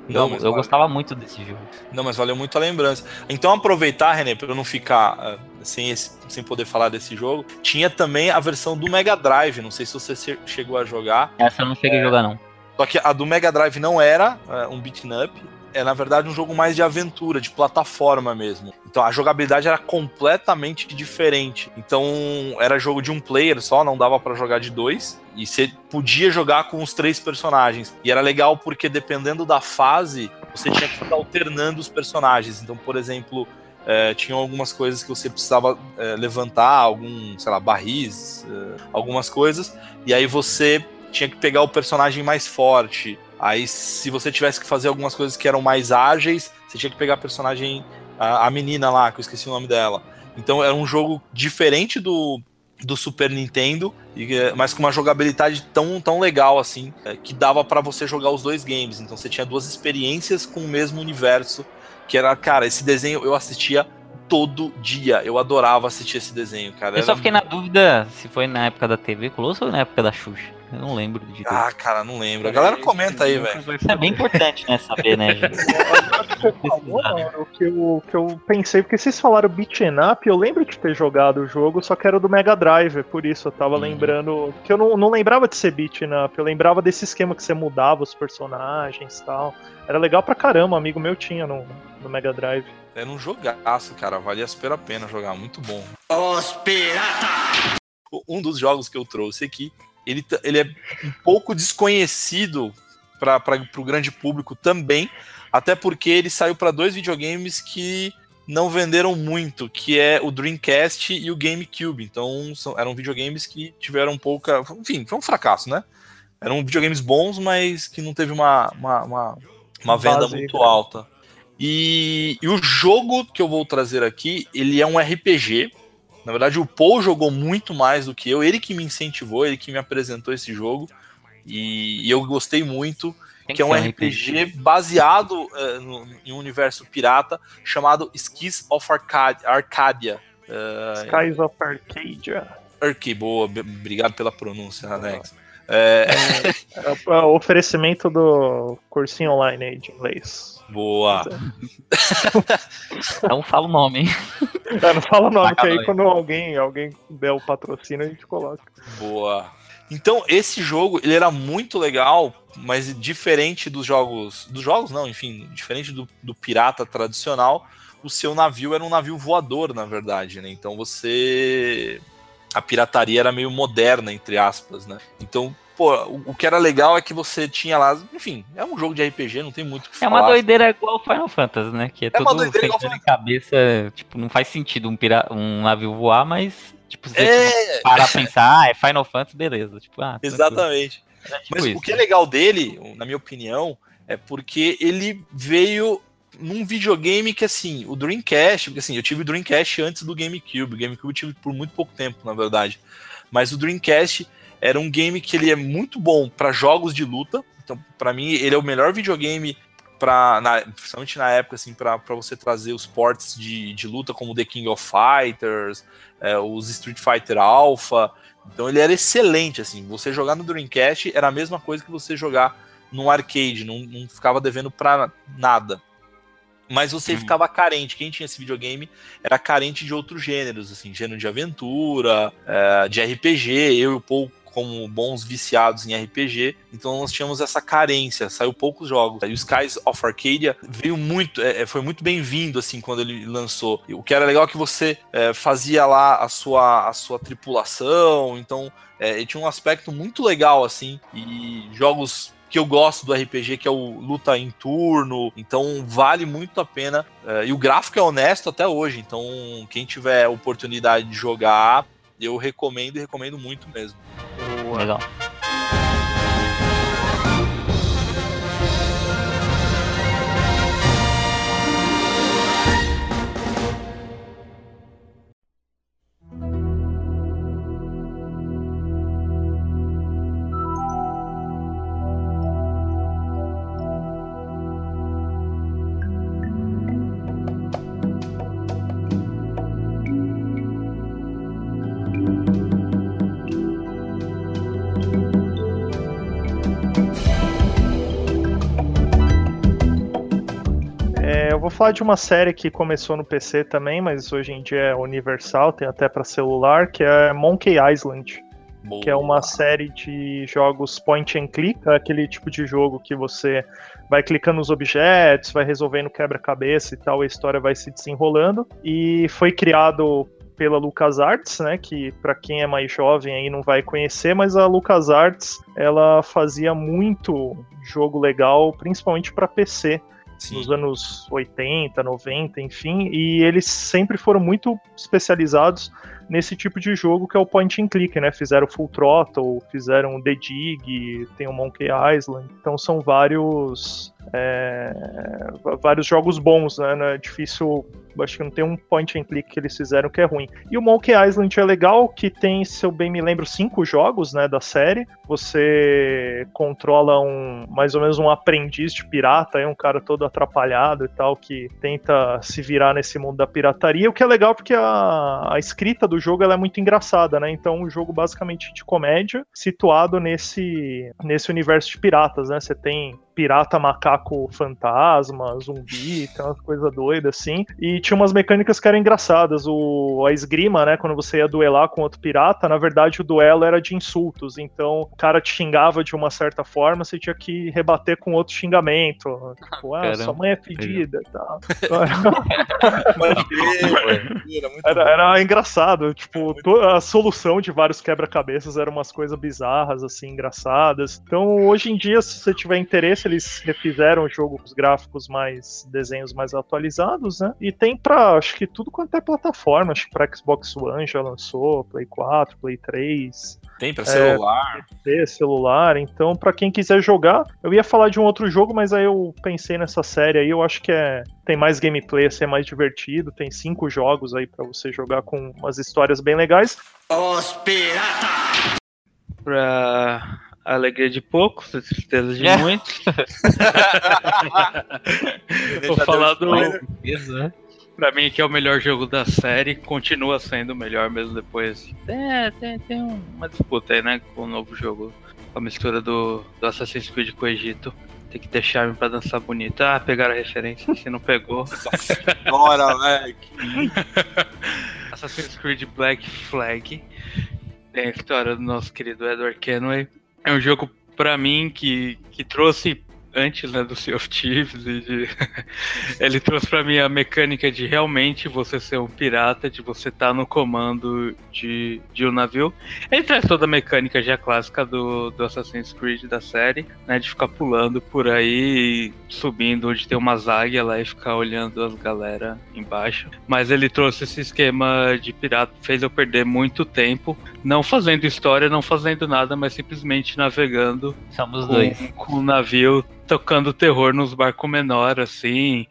Não, eu, eu vale. gostava muito desse jogo. Não, mas valeu muito a lembrança. Então aproveitar, René, para eu não ficar ah, sem, esse- sem poder falar desse jogo, tinha também a versão do Mega Drive. Não sei se você che- chegou a jogar. Essa eu não cheguei a jogar, não. Só que a do Mega Drive não era ah, um beat 'em up. É, na verdade, um jogo mais de aventura, de plataforma mesmo. Então a jogabilidade era completamente diferente. Então era jogo de um player só, não dava pra jogar de dois. E você podia jogar com os três personagens. E era legal porque dependendo da fase, você tinha que ficar alternando os personagens. Então, por exemplo, eh, tinham algumas coisas que você precisava eh, levantar, algum, sei lá, barris, eh, algumas coisas. E aí você tinha que pegar o personagem mais forte. Aí, se você tivesse que fazer algumas coisas que eram mais ágeis, você tinha que pegar a personagem, a, a menina lá, que eu esqueci o nome dela. Então, era um jogo diferente do, do Super Nintendo, mas com uma jogabilidade tão, tão legal assim, é, que dava para você jogar os dois games. Então você tinha duas experiências com o mesmo universo, que era, cara, esse desenho eu assistia todo dia. Eu adorava assistir esse desenho, cara. Eu só fiquei na dúvida se foi na época da TV Colosso ou na época da Xuxa. Eu não lembro de Ah, cara, não lembro. A galera comenta aí, velho. É bem importante, né, saber, né, gente? o, que eu, que eu pensei, porque vocês falaram beat'em up, eu lembro de ter jogado o jogo, só que era do Mega Drive, por isso eu tava uhum. lembrando. Que eu não, não lembrava de ser beat'em up, eu lembrava desse esquema que você mudava os personagens e tal. Era legal pra caramba, um amigo meu tinha no, no Mega Drive. Era um jogaço, cara. Valia super a pena jogar, muito bom. Os pirata! Um dos jogos que eu trouxe aqui ele, ele é um pouco desconhecido para o grande público também, até porque ele saiu para dois videogames que não venderam muito, que é o Dreamcast e o GameCube. Então são, eram videogames que tiveram pouca. Enfim, foi um fracasso, né? Eram videogames bons, mas que não teve uma, uma, uma, uma venda muito alta. E, e, o jogo que eu vou trazer aqui, ele é um RPG, na verdade, o Paul jogou muito mais do que eu. Ele que me incentivou, ele que me apresentou esse jogo. E, e eu gostei muito. que é um RPG, RPG, baseado uh, no, em um universo pirata chamado Skies of Arcadia. Arcadia. Uh, Skies of Arcadia. Arque, boa, obrigado pela pronúncia, Alex. É... É, é, é, o oferecimento do cursinho online aí de inglês. Boa. Não fala o nome, hein? É, não fala o nome, que aí quando alguém, alguém der o patrocínio, a gente coloca. Boa. Então, esse jogo, ele era muito legal, mas diferente dos jogos. Dos jogos, não, enfim, diferente do, do pirata tradicional, o seu navio era um navio voador, na verdade, né? Então você. A pirataria era meio moderna, entre aspas, né? Então pô, o, o, que era legal é que você tinha lá, enfim, é um jogo de RPG, não tem muito o que falar. É uma doideira igual Final Fantasy, né? Que é, é tudo sem cabeça, tipo, não faz sentido um, pira... um navio voar, mas, tipo, você é... para pensar, ah, é Final Fantasy, beleza. Tipo, ah, Exatamente. É tipo mas isso. o que é legal dele, na minha opinião, é porque ele veio num videogame que, assim, o Dreamcast, porque assim, eu tive o Dreamcast antes do GameCube, o GameCube eu tive por muito pouco tempo, na verdade, mas o Dreamcast era um game que ele é muito bom para jogos de luta. Então, para mim, ele é o melhor videogame para, principalmente na época, assim, para você trazer os ports de, de luta como The King of Fighters, é, os Street Fighter Alpha. Então, ele era excelente, assim. Você jogar no Dreamcast era a mesma coisa que você jogar no arcade, não, não ficava devendo para nada mas você uhum. ficava carente. Quem tinha esse videogame era carente de outros gêneros, assim, gênero de aventura, é, de RPG. Eu e o Paul como bons viciados em RPG, então nós tínhamos essa carência, saiu poucos jogos. E o Skies of Arcadia veio muito, é foi muito bem-vindo assim quando ele lançou. O que era legal é que você é, fazia lá a sua, a sua tripulação, então é, tinha um aspecto muito legal assim e jogos que eu gosto do RPG, que é o luta em turno, então vale muito a pena. É, e o gráfico é honesto até hoje, então quem tiver oportunidade de jogar, eu recomendo e recomendo muito mesmo. Legal. Falar de uma série que começou no PC também, mas hoje em dia é universal, tem até para celular, que é Monkey Island. Boa. Que é uma série de jogos point and click, é aquele tipo de jogo que você vai clicando nos objetos, vai resolvendo quebra-cabeça e tal, a história vai se desenrolando. E foi criado pela LucasArts, né, que para quem é mais jovem aí não vai conhecer, mas a LucasArts, ela fazia muito jogo legal, principalmente para PC. Sim. nos anos 80, 90, enfim, e eles sempre foram muito especializados nesse tipo de jogo que é o point and click, né? Fizeram Full Throttle, fizeram The Dig, tem o Monkey Island, então são vários é, vários jogos bons, né? Não é difícil Acho que não tem um point and click que eles fizeram que é ruim. E o Monkey Island é legal, que tem, se eu bem me lembro, cinco jogos, né, da série. Você controla um mais ou menos um aprendiz de pirata, é um cara todo atrapalhado e tal, que tenta se virar nesse mundo da pirataria. O que é legal porque a, a escrita do jogo é muito engraçada, né? Então, um jogo basicamente de comédia, situado nesse, nesse universo de piratas, né? Você tem pirata macaco fantasma, zumbi, tem umas coisas doidas assim. E tinha umas mecânicas que eram engraçadas. O, a esgrima, né? Quando você ia duelar com outro pirata, na verdade o duelo era de insultos. Então o cara te xingava de uma certa forma, você tinha que rebater com outro xingamento. Tipo, ah, sua mãe é pedida e tal. era, era engraçado. Tipo, a solução de vários quebra-cabeças eram umas coisas bizarras, assim, engraçadas. Então, hoje em dia, se você tiver interesse, eles refizeram o jogo com os gráficos mais desenhos mais atualizados, né? E tem para acho que tudo quanto é plataforma, acho que para Xbox One já lançou, Play 4, Play 3. Tem para celular. É, celular. Então, para quem quiser jogar, eu ia falar de um outro jogo, mas aí eu pensei nessa série aí, eu acho que é tem mais gameplay, assim, é mais divertido, tem cinco jogos aí para você jogar com umas histórias bem legais. Os pirata! Pra a alegria de poucos, a tristeza de é. muitos. Vou falar do. Né? Pra mim, que é o melhor jogo da série, continua sendo o melhor mesmo depois. É, tem, tem uma disputa aí, né? Com o novo jogo. Com a mistura do, do Assassin's Creed com o Egito. Tem que ter charme pra dançar bonito. Ah, pegaram a referência. Se não pegou. Bora, velho. Assassin's Creed Black Flag. Tem a história do nosso querido Edward Kenway é um jogo para mim que, que trouxe antes né, do Sea of Thieves. De... ele trouxe para mim a mecânica de realmente você ser um pirata, de você estar tá no comando de, de um navio. Ele traz toda a mecânica já clássica do, do Assassin's Creed da série, né, de ficar pulando por aí, subindo onde tem uma águia lá e ficar olhando as galera embaixo. Mas ele trouxe esse esquema de pirata, fez eu perder muito tempo, não fazendo história, não fazendo nada, mas simplesmente navegando. Somos com, dois. Com o navio tocando terror nos barcos menores, assim,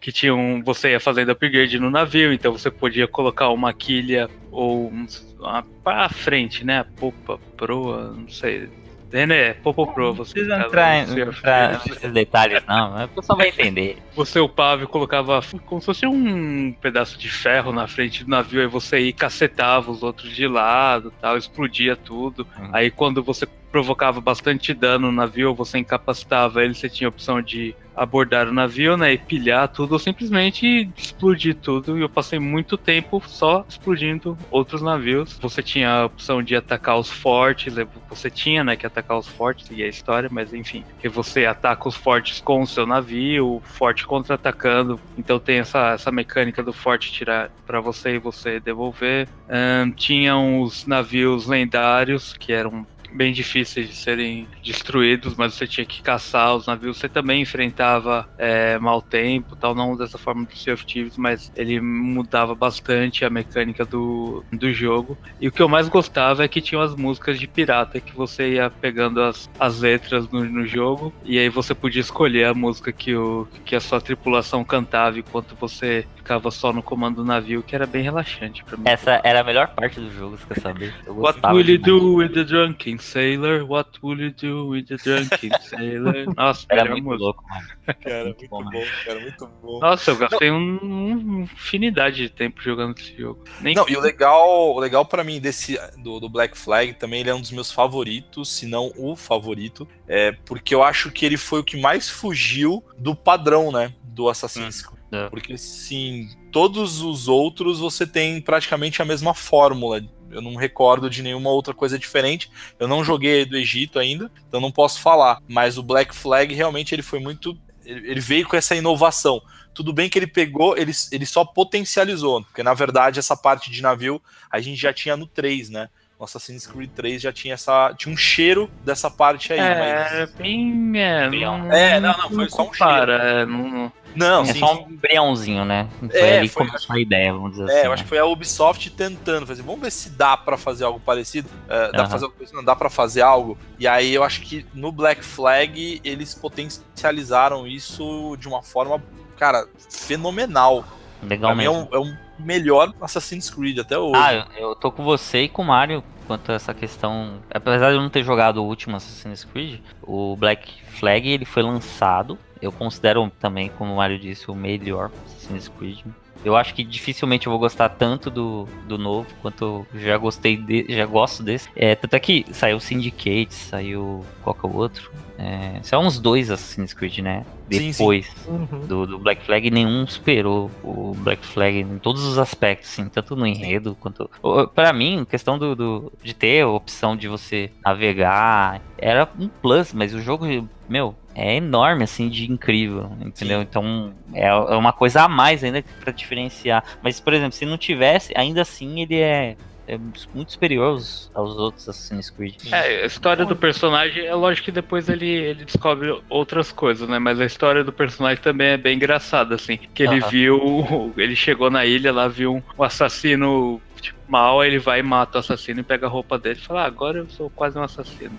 que tinham. Você ia fazendo upgrade no navio, então você podia colocar uma quilha ou um, uma pra frente, né? A popa, proa, não sei. Né, Popo Pro, você. Não precisa entrar, entrar nesses detalhes, não. A pessoa vai entender. Você upava e colocava como se fosse um pedaço de ferro na frente do navio, aí você ia cacetava os outros de lado tal, explodia tudo. Uhum. Aí quando você provocava bastante dano no navio, você incapacitava ele, você tinha a opção de abordar o navio, né, e pilhar tudo, ou simplesmente explodir tudo. E eu passei muito tempo só explodindo outros navios. Você tinha a opção de atacar os fortes, é, você tinha, né, que atacar os fortes, e a história, mas enfim, que você ataca os fortes com o seu navio, o forte contra-atacando. Então tem essa, essa mecânica do forte tirar para você e você devolver. Um, tinham os navios lendários, que eram bem difíceis de serem destruídos, mas você tinha que caçar os navios. Você também enfrentava é, mau tempo, tal, não dessa forma do Sea of Thieves, mas ele mudava bastante a mecânica do, do jogo. E o que eu mais gostava é que tinha as músicas de pirata, que você ia pegando as, as letras no, no jogo, e aí você podia escolher a música que, o, que a sua tripulação cantava enquanto você ficava só no comando do navio, que era bem relaxante pra mim. Essa era a melhor parte do jogo, você quer saber? What will you do with the drunken sailor? What will you do with the drunken sailor? Nossa, era muito música. louco, mano. Cara, muito, bom, bom cara, muito bom. Nossa, eu gastei uma um, infinidade de tempo jogando esse jogo. Nem não, que... e o legal, o legal para mim desse do, do, Black Flag também ele é um dos meus favoritos, se não o favorito, é porque eu acho que ele foi o que mais fugiu do padrão, né, do Assassin's Creed. É. Porque sim, todos os outros você tem praticamente a mesma fórmula. Eu não recordo de nenhuma outra coisa diferente. Eu não joguei do Egito ainda, então não posso falar. Mas o Black Flag realmente ele foi muito. Ele veio com essa inovação. Tudo bem que ele pegou, ele, ele só potencializou, porque na verdade essa parte de navio a gente já tinha no 3, né? O Assassin's Creed 3 já tinha essa. Tinha um cheiro dessa parte aí. É, mas... bem. É, não, é, não, não, foi só um cheiro. É, não, não, é sim, só um embriãozinho, né? Foi é, ali que começou a ideia, vamos dizer é, assim. eu acho né? que foi a Ubisoft tentando fazer. Vamos ver se dá para fazer algo parecido. Uh, dá uhum. pra fazer não dá para fazer algo. E aí eu acho que no Black Flag eles potencializaram isso de uma forma, cara, fenomenal. Legal mesmo. é o, é o melhor Assassin's Creed até hoje. Ah, eu, eu tô com você e com o Mario quanto a essa questão. Apesar de eu não ter jogado o último Assassin's Creed, o Black Flag ele foi lançado. Eu considero também, como o Mario disse, o melhor Assassin's Creed. Eu acho que dificilmente eu vou gostar tanto do, do novo quanto eu já gostei de, já gosto desse. É, tanto é que saiu Syndicate, saiu qual que é o outro? É, são uns dois Assassin's Creed, né? Sim, sim. Depois Uhum. do, do Black Flag, nenhum superou o Black Flag em todos os aspectos, assim, tanto no enredo quanto. Pra mim, questão do, do- de ter a opção de você navegar era um plus, mas o jogo, meu, é enorme, assim, de incrível, entendeu? Então é, é uma coisa a mais ainda pra diferenciar. Mas, por exemplo, se não tivesse, ainda assim ele é. É muito superior aos, aos outros Assassin's Creed. É, a história do personagem, é lógico que depois ele, ele descobre outras coisas, né? Mas a história do personagem também é bem engraçada, assim. Que ele viu. Ele chegou na ilha lá, viu um, assassino tipo, mal, aí ele vai e mata o assassino e pega a roupa dele e fala, ah, agora eu sou quase um assassino.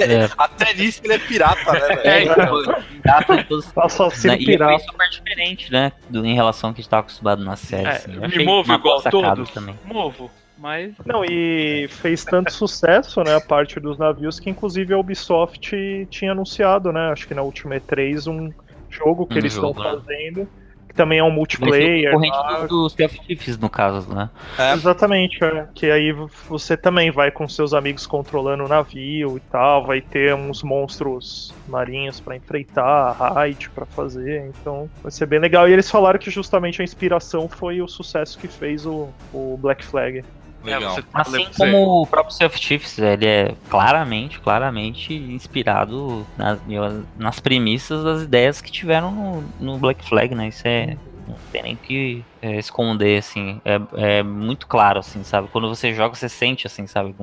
É, Até nisso ele é pirata, né, velho? é, então. tipo, pirata em todos- Assassino Né, E pirata. foi super diferente, né? Do, em relação ao que a gente tava acostumado na série. É, assim. Uma igual todos. Também. Movo, mas. Não, e fez tanto sucesso, né, a parte dos navios, que inclusive a Ubisoft tinha anunciado, né, acho que na última E3, um jogo que Um eles jogo, estão né? fazendo, que também é um multiplayer. o corrente lá. do, no caso, né? É. Exatamente, é. que aí você também vai com seus amigos controlando o navio e tal, vai ter uns monstros marinhos pra enfrentar, raid pra fazer, então vai ser bem legal. E eles falaram que justamente a inspiração foi o sucesso que fez o, o Black Flag. Legal. É, você- Assim como o próprio Sea of Thieves, ele é claramente, claramente inspirado nas, nas premissas das ideias que tiveram no, no Black Flag, né? Isso é. Não tem nem que é, esconder, assim. É, é muito claro, assim, sabe? Quando você joga, você sente, assim, sabe?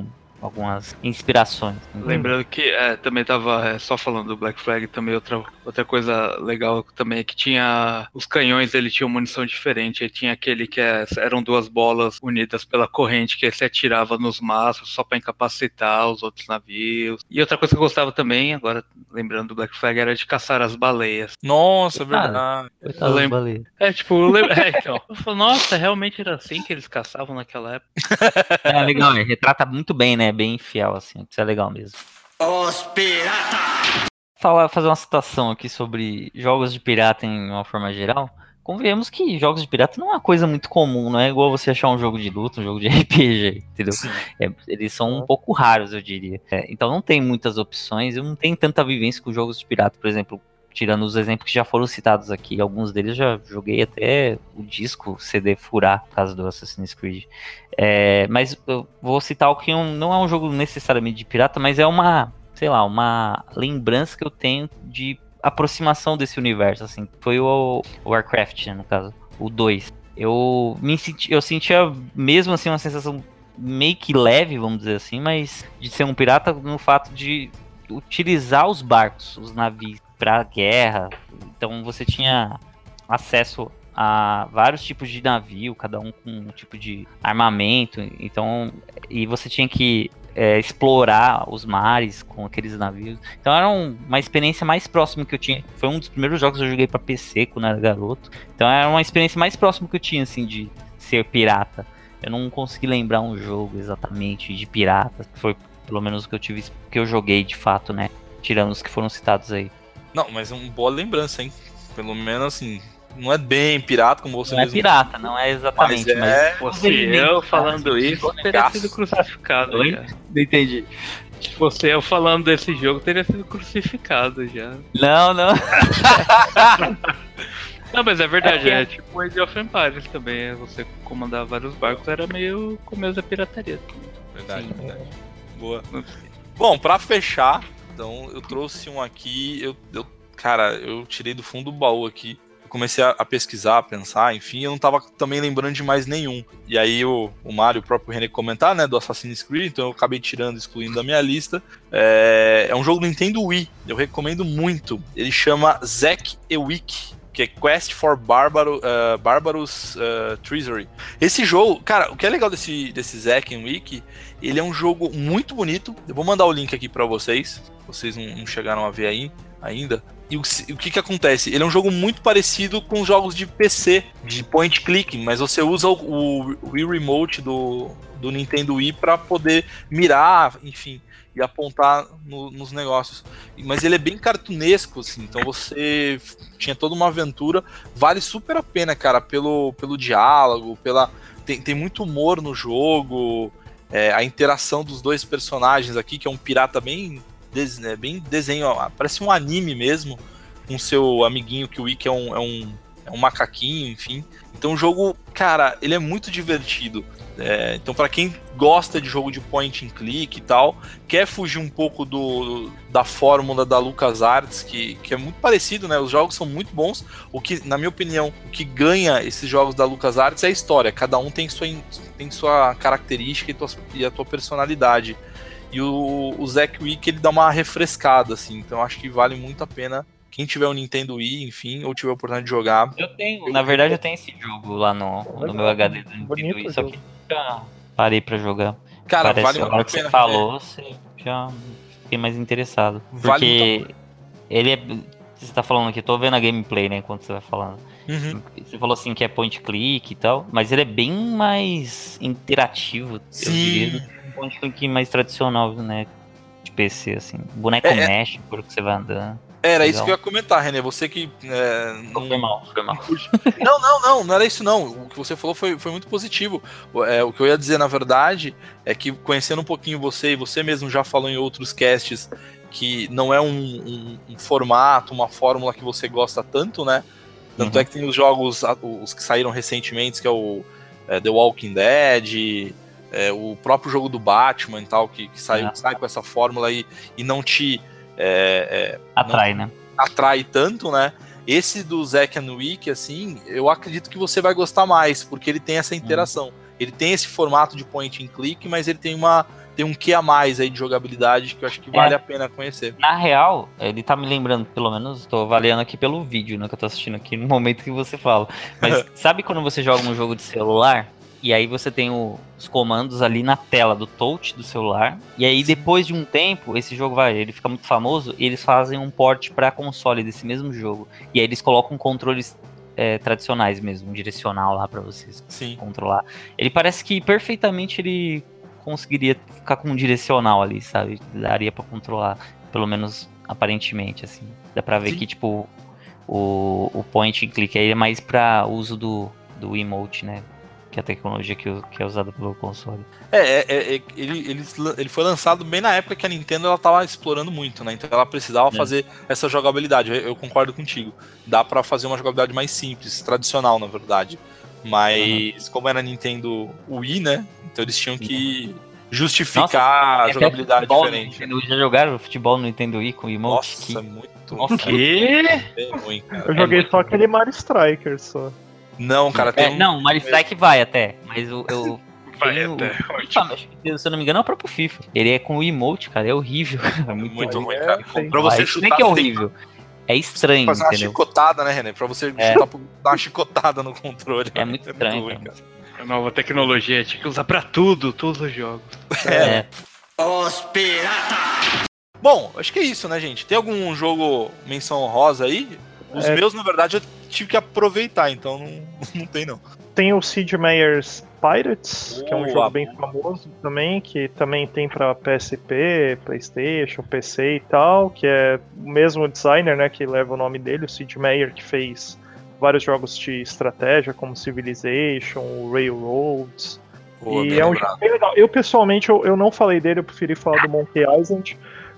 Algumas inspirações. Lembrando que é, também tava é, só falando do Black Flag, também outra, outra coisa legal também é que tinha os canhões, ele tinha munição diferente, aí tinha aquele que é- eram duas bolas unidas pela corrente que você atirava nos mastros só pra incapacitar os outros navios. E outra coisa que eu gostava também, agora lembrando do Black Flag, era de caçar as baleias. Nossa, Ah, verdade. Baleia. É, tipo, eu lembro, é, então, eu falo, nossa, realmente era assim que eles caçavam naquela época. É legal, é, retrata muito bem, né? Bem fiel, assim. Isso é legal mesmo. Os piratas! Falar, fazer uma citação aqui sobre jogos de pirata em uma forma geral. Convenhamos que jogos de pirata não é uma coisa muito comum, não é igual você achar um jogo de luta, um jogo de RPG, entendeu? É, eles são um pouco raros, eu diria. É, então não tem muitas opções, eu não tenho tanta vivência com jogos de pirata, por exemplo, tirando os exemplos que já foram citados aqui, alguns deles já joguei até o disco CD furar, por causa do Assassin's Creed. É, mas eu vou citar o que um- não é um jogo necessariamente de pirata, mas é uma, sei lá, uma lembrança que eu tenho de aproximação desse universo, assim. Foi o Warcraft, né, no caso, o 2. Eu me senti, eu sentia mesmo assim uma sensação meio que leve, vamos dizer assim, mas de ser um pirata no fato de utilizar os barcos, os navios para guerra. Então você tinha acesso a vários tipos de navio, cada um com um tipo de armamento. Então, e você tinha que é, explorar os mares com aqueles navios. Então era um- uma experiência mais próxima que eu tinha. Foi um dos primeiros jogos que eu joguei para PC quando era garoto. Então era uma experiência mais próxima que eu tinha assim de ser pirata. Eu não consegui lembrar um jogo exatamente de pirata. Foi pelo menos o que eu tive, que eu joguei de fato, né? Tirando os que foram citados aí. Não, mas é uma boa lembrança, hein? Pelo menos assim, não é bem pirata como você Não é mesmo. pirata, não é mas exatamente, mas. é. Fosse Ele- eu falando Cara, isso, teria sido crucificado Oi? Não entendi. Se fosse eu falando desse jogo, teria sido crucificado já. Não, não. Não, mas é verdade, É é, tipo Age of Empires também. é Você comandar vários barcos era meio começo da pirataria. Verdade, Sim. verdade. Boa. Bom, pra fechar, então eu trouxe um aqui. Eu, eu, cara, eu tirei do fundo do baú aqui. Eu comecei a, a pesquisar, a pensar, enfim, eu não tava também lembrando de mais nenhum. E aí o, o Mário, o próprio René comentar, né, do Assassin's Creed, então eu acabei tirando, excluindo da minha lista. É, é um jogo Nintendo Wii, eu recomendo muito. Ele chama Zack Ewick, que é Quest for Barbaro, uh, Barbarous uh, Treasury. Esse jogo, cara, o que é legal desse, desse Zack Wiki, ele é um jogo muito bonito. Eu vou mandar o link aqui pra vocês. Vocês não, não chegaram a ver aí ainda. e o, o, que que acontece? Ele é um jogo muito parecido com jogos de PC, de point click, mas você usa o, o, Wii Remote do, do Nintendo Wii para poder mirar, enfim, e apontar no, nos negócios. Mas ele é bem cartunesco, assim, então você tinha toda uma aventura. Vale super a pena, cara, pelo, pelo diálogo, pela. Tem, tem muito humor no jogo, é, a interação dos dois personagens aqui, que é um pirata bem né, bem desenho, parece um anime mesmo, com seu amiguinho que o Ikki é um, é um, é um macaquinho, enfim. Então o jogo, cara, ele é muito divertido. É, então, para quem gosta de jogo de point and click e tal, quer fugir um pouco do, da fórmula da LucasArts, que, que é muito parecido, né? Os jogos são muito bons. O que, na minha opinião, o que ganha esses jogos da LucasArts é a história. Cada um tem sua, tem sua característica e, tua, e a tua personalidade. E o, o Zack Wick ele dá uma refrescada, assim. Então acho que vale muito a pena. Quem tiver o um Nintendo Wii, enfim, ou tiver a oportunidade de jogar. Eu tenho, na verdade, eu tenho esse jogo lá no, no meu HD do Nintendo Wii, só que nunca parei pra jogar. Cara, Parece, vale muito a pena. você falou, você já fiquei mais interessado. Vale porque ele é. Você tá falando aqui, tô vendo a gameplay, né, enquanto você vai falando. Uhum. Você falou assim que é point click e tal, mas ele é bem mais interativo, Sim. eu diria, point click mais tradicional, né? De PC, assim. Boneco é, é. mexe por que você vai andando. Era Legal. isso que eu ia comentar, René. Você que. É, não... Foi mal, foi mal. Não, não, não, não era isso não. O que você falou foi, foi muito positivo. É, o que eu ia dizer, na verdade, é que conhecendo um pouquinho você, e você mesmo já falou em outros casts que não é um, um, um formato, uma fórmula que você gosta tanto, né? Tanto uhum. é que tem os jogos, os que saíram recentemente, que é o é, The Walking Dead, é, o próprio jogo do Batman e tal, que, que sai, é. sai com essa fórmula e, e não te. É, é atrai, não né? Atrai tanto, né? Esse do Zack and Wick, assim, eu acredito que você vai gostar mais, porque ele tem essa hum. interação. Ele tem esse formato de point and click, mas ele tem uma tem um que a mais aí de jogabilidade que eu acho que vale é. a pena conhecer. Na real, ele tá me lembrando, pelo menos, tô avaliando aqui pelo vídeo, né, que eu tô assistindo aqui no momento que você fala. Mas sabe quando você joga um jogo de celular e aí você tem o, os comandos ali na tela do touch do celular. E aí depois de um tempo, esse jogo vai, ele fica muito famoso, e eles fazem um port para console desse mesmo jogo. E aí eles colocam controles é, tradicionais mesmo, um direcional lá para vocês Sim. controlar. Ele parece que perfeitamente ele conseguiria ficar com um direcional ali, sabe? Daria para controlar, pelo menos aparentemente, assim. Dá pra ver Sim. que, tipo, o, o point and click aí é mais para uso do, do emote, né? Que é a tecnologia que, que é usada pelo console. É, é, é, é ele, ele, ele foi lançado bem na época que a Nintendo ela tava explorando muito, né? Então ela precisava é. fazer essa jogabilidade. Eu, eu, concordo contigo. Dá para fazer uma jogabilidade mais simples, tradicional, na verdade. Mas uhum. como era Nintendo Wii, né? Então eles tinham que justificar Nossa, a jogabilidade futebol, diferente. Nintendo, já jogaram futebol no Nintendo Wii com emote? Nossa, que... muito. O quê? É ruim, eu joguei só aquele Mario Striker só. Não, cara, tem. É, um... Não, Mario Strike vai até, mas eu. eu... Vai até. O, se eu não me engano, é o próprio FIFA. Ele é com o emote, cara. É horrível. É muito, muito ruim, cara. É, pra você chutar. Nem que é horrível. É estranho. Fazer uma entendeu? chicotada, né, René? Pra você é. chutar, dar uma chicotada no controle. É muito estranho. É muito ruim, cara. A nova tecnologia, tinha que usar pra tudo, todos os jogos. É. Os pirata! Bom, acho que é isso, né, gente? Tem algum jogo menção rosa aí? Os é... meus, na verdade, eu tive que aproveitar, então não, não tem não. Tem o Sid Meier's Pirates, que é um jogo bem famoso também, que também tem para PSP, PlayStation, PC e tal, que é o mesmo designer, né, que leva o nome dele, o Sid Meier, que fez vários jogos de estratégia, como Civilization, Railroads. Pô, e é um jogo bem legal. Eu, pessoalmente, eu, eu não falei dele, eu preferi falar do Monkey Island,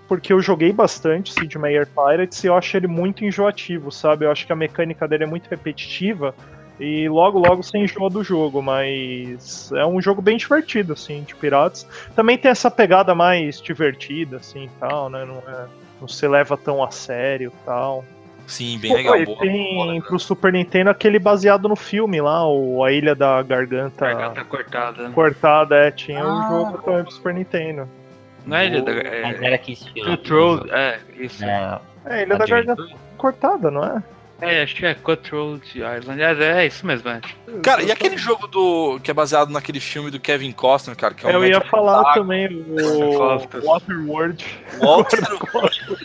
porque eu joguei bastante Sid Meier Pirates e eu acho ele muito enjoativo, sabe? Eu acho que a mecânica dele é muito repetitiva e logo logo você enjoa do jogo, mas é um jogo bem divertido, assim, de piratas. Também tem essa pegada mais divertida, assim, tal, né? Não, é, não se leva tão a sério, tal. Sim, bem Pô, legal. Boa, tem boa, pro Super Nintendo aquele baseado no filme lá, o A Ilha da Garganta. Garganta cortada. Cortada, é. Tinha o ah, um jogo também pro Super Nintendo. Não é Ilha da é, Era que Control, é, isso. É, é Ilha da Garganta cortada, não é? É, acho que é Controlled Island. É, é isso mesmo, é. Cara, e aquele jogo do que é baseado naquele filme do Kevin Costner, cara? Que é um Eu ia falar também o Waterworld. Waterworld.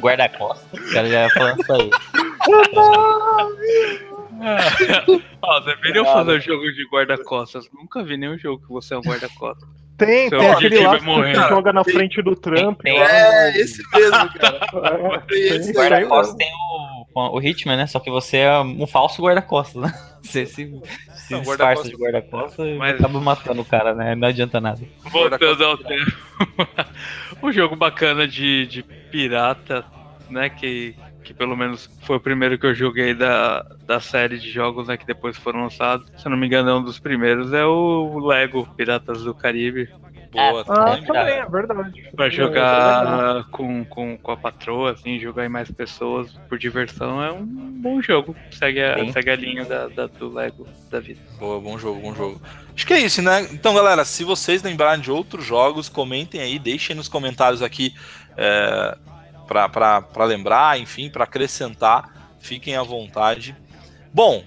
Guarda-costas. O cara já falando isso aí. Ó, deveriam fazer jogo de guarda-costas. Nunca vi nenhum jogo que você é um guarda-costas. Tem, Seu tem aquele objetivo lá é que você joga na frente do Trump. tem- lá. É, esse mesmo, cara. É, tem esse Guarda-costas tem o, o Hitman, né? Só que você é um falso guarda-costas, né? Você se, se Não, disfarça guarda-costas- de guarda-costas e Mas- acaba matando o cara, né? Não adianta nada. Voltando ao tema. um jogo bacana de, de pirata, né? Que, que pelo menos foi o primeiro que eu joguei da, da série de jogos né, que depois foram lançados. Se eu não me engano, é um dos primeiros. É o Lego Piratas do Caribe. Boa, Ah, também, é verdade. Pra É, jogar com, com, com a patroa, assim, jogar em mais pessoas por diversão é um bom jogo. Segue a, Sim. segue a linha da, da- do Lego da vida. Boa, bom jogo, bom jogo. Acho que é isso, né? Então, galera, se vocês lembrarem de outros jogos, comentem aí, deixem nos comentários aqui é, pra, pra, pra lembrar, enfim, pra acrescentar. Fiquem à vontade. Bom,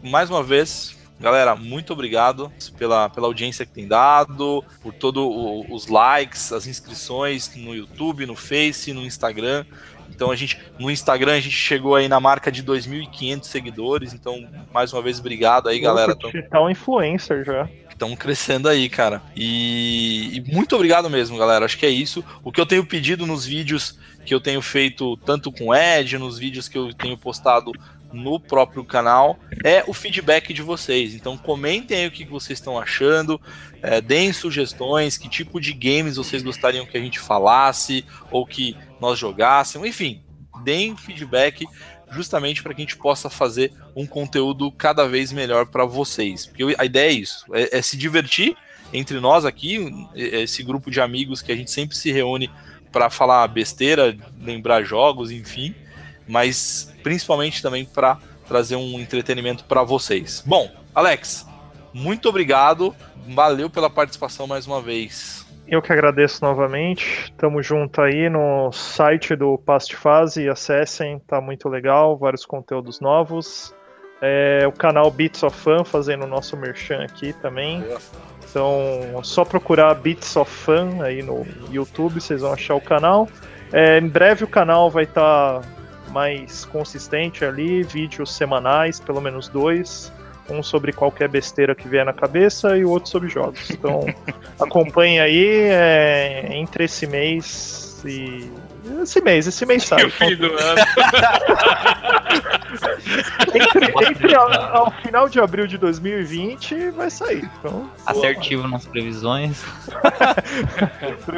mais uma vez, galera, muito obrigado pela, pela audiência que tem dado, por todos os likes, as inscrições no YouTube, no Face, no Instagram. Então a gente no Instagram a gente chegou aí na marca de 2.500 seguidores. Então mais uma vez obrigado aí, galera. Louco, Digital influencer já. Estão crescendo aí, cara. E, e muito obrigado mesmo, galera. Acho que é isso. O que eu tenho pedido nos vídeos que eu tenho feito tanto com o Ed, nos vídeos que eu tenho postado no próprio canal, é o feedback de vocês. Então comentem aí o que vocês estão achando, é, deem sugestões, que tipo de games vocês gostariam que a gente falasse ou que nós jogássemos, enfim, deem feedback justamente para que a gente possa fazer um conteúdo cada vez melhor para vocês. Porque a ideia é isso, é, é se divertir entre nós aqui, esse grupo de amigos que a gente sempre se reúne para falar besteira, lembrar jogos, enfim, mas principalmente também para trazer um entretenimento para vocês. Bom, Alex, muito obrigado, valeu pela participação mais uma vez. Eu que agradeço novamente. Tamo junto aí no site do Past Fase, acessem, tá muito legal, vários conteúdos novos. É, o canal Beats of Fun fazendo o nosso merchan aqui também. Então, só procurar Beats of Fun aí no YouTube, vocês vão achar o canal. É, em breve o canal vai estar mais consistente ali, vídeos semanais, pelo menos dois. Um sobre qualquer besteira que vier na cabeça e o outro sobre jogos. Então, acompanhe aí é, entre esse mês e. Esse mês, esse mês E sai. o fim do ano. Entre, entre a- ao final de abril de 2020 vai sair. Então, Assertivo nas previsões.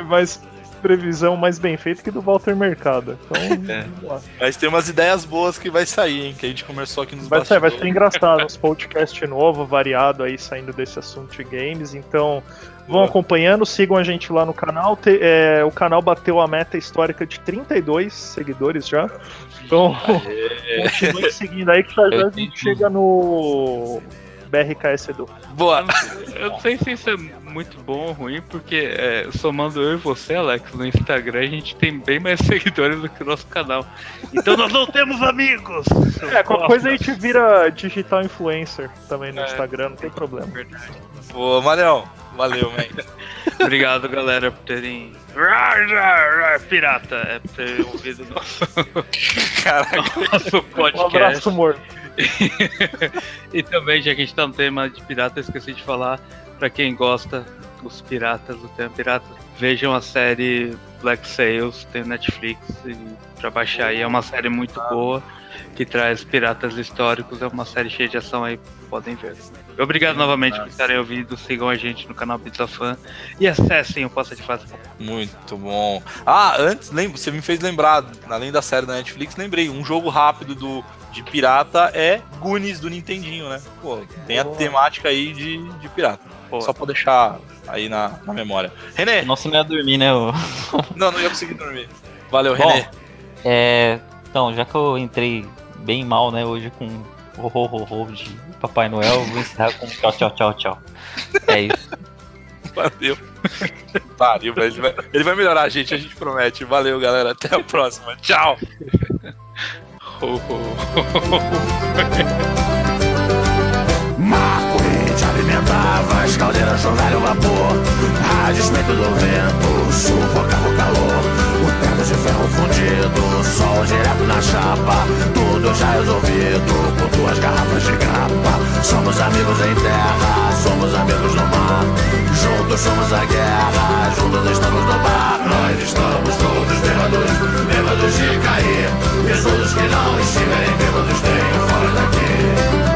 mais previsão mais bem feita que do Walter Mercado. Então, É. Mas tem umas ideias boas que vai sair, hein? Que a gente começou aqui nos vai sair, vai bastidores. ser engraçado. Uns podcast novo, variado aí, saindo desse assunto de games. Então, vão Boa. acompanhando, sigam a gente lá no canal. Te- é, o canal bateu a meta histórica de 32 seguidores já. Então, continue seguindo aí que já já a gente chega no BRKS Edu. Boa. Eu não sei se isso é muito bom ou ruim, porque é, somando eu e você, Alex, no Instagram, a gente tem bem mais seguidores do que o nosso canal. Então nós não temos amigos! É, qualquer coisa a gente vira digital influencer também no É. Instagram, não tem problema. Verdade. Boa. Valeu, man. Obrigado, galera, por terem. Pirata! É por terem ouvido nosso, Caraca. nosso Um podcast. abraço, amor. e também, já que a gente tá no tema de pirata, eu esqueci de falar, pra quem gosta dos piratas, do tema pirata, vejam a série Black Sails, tem Netflix, e pra baixar aí, é uma série muito boa, que traz piratas históricos, é uma série cheia de ação aí, podem ver. Obrigado novamente por estarem ouvindo, sigam a gente no canal Pizza Fan e acessem o Passa de Fase. Muito bom. Ah, antes, lembra, você me fez lembrar, além da série da Netflix, lembrei, um jogo rápido do, de pirata é Goonies do Nintendinho, né? Pô, tem a temática aí de, de pirata. Pô, Só pra deixar aí na, na memória. René, Nossa, não ia dormir, né? não, não ia conseguir dormir. Valeu, Bom, René. É, então, já que eu entrei bem mal, né, hoje com o ho, ho, ho de Papai Noel, eu vou encerrar com tchau, tchau, tchau, tchau. É isso. Valeu. Pariu, velho. Ele vai, ele vai melhorar a gente, a gente promete. Valeu, galera. Até a próxima. Tchau. ho, ho. Marco As caldeiras são velho vapor. A despeito do vento Sufocava o calor. O teto de ferro fundido Sol direto na chapa. Tudo já resolvido Com duas garrafas de grapa. Somos amigos em terra Somos amigos no mar. Juntos somos a guerra Juntos estamos no bar. Nós estamos todos bêbados Bêbados de cair. E os outros que não estiverem bêbados Tenham fora daqui.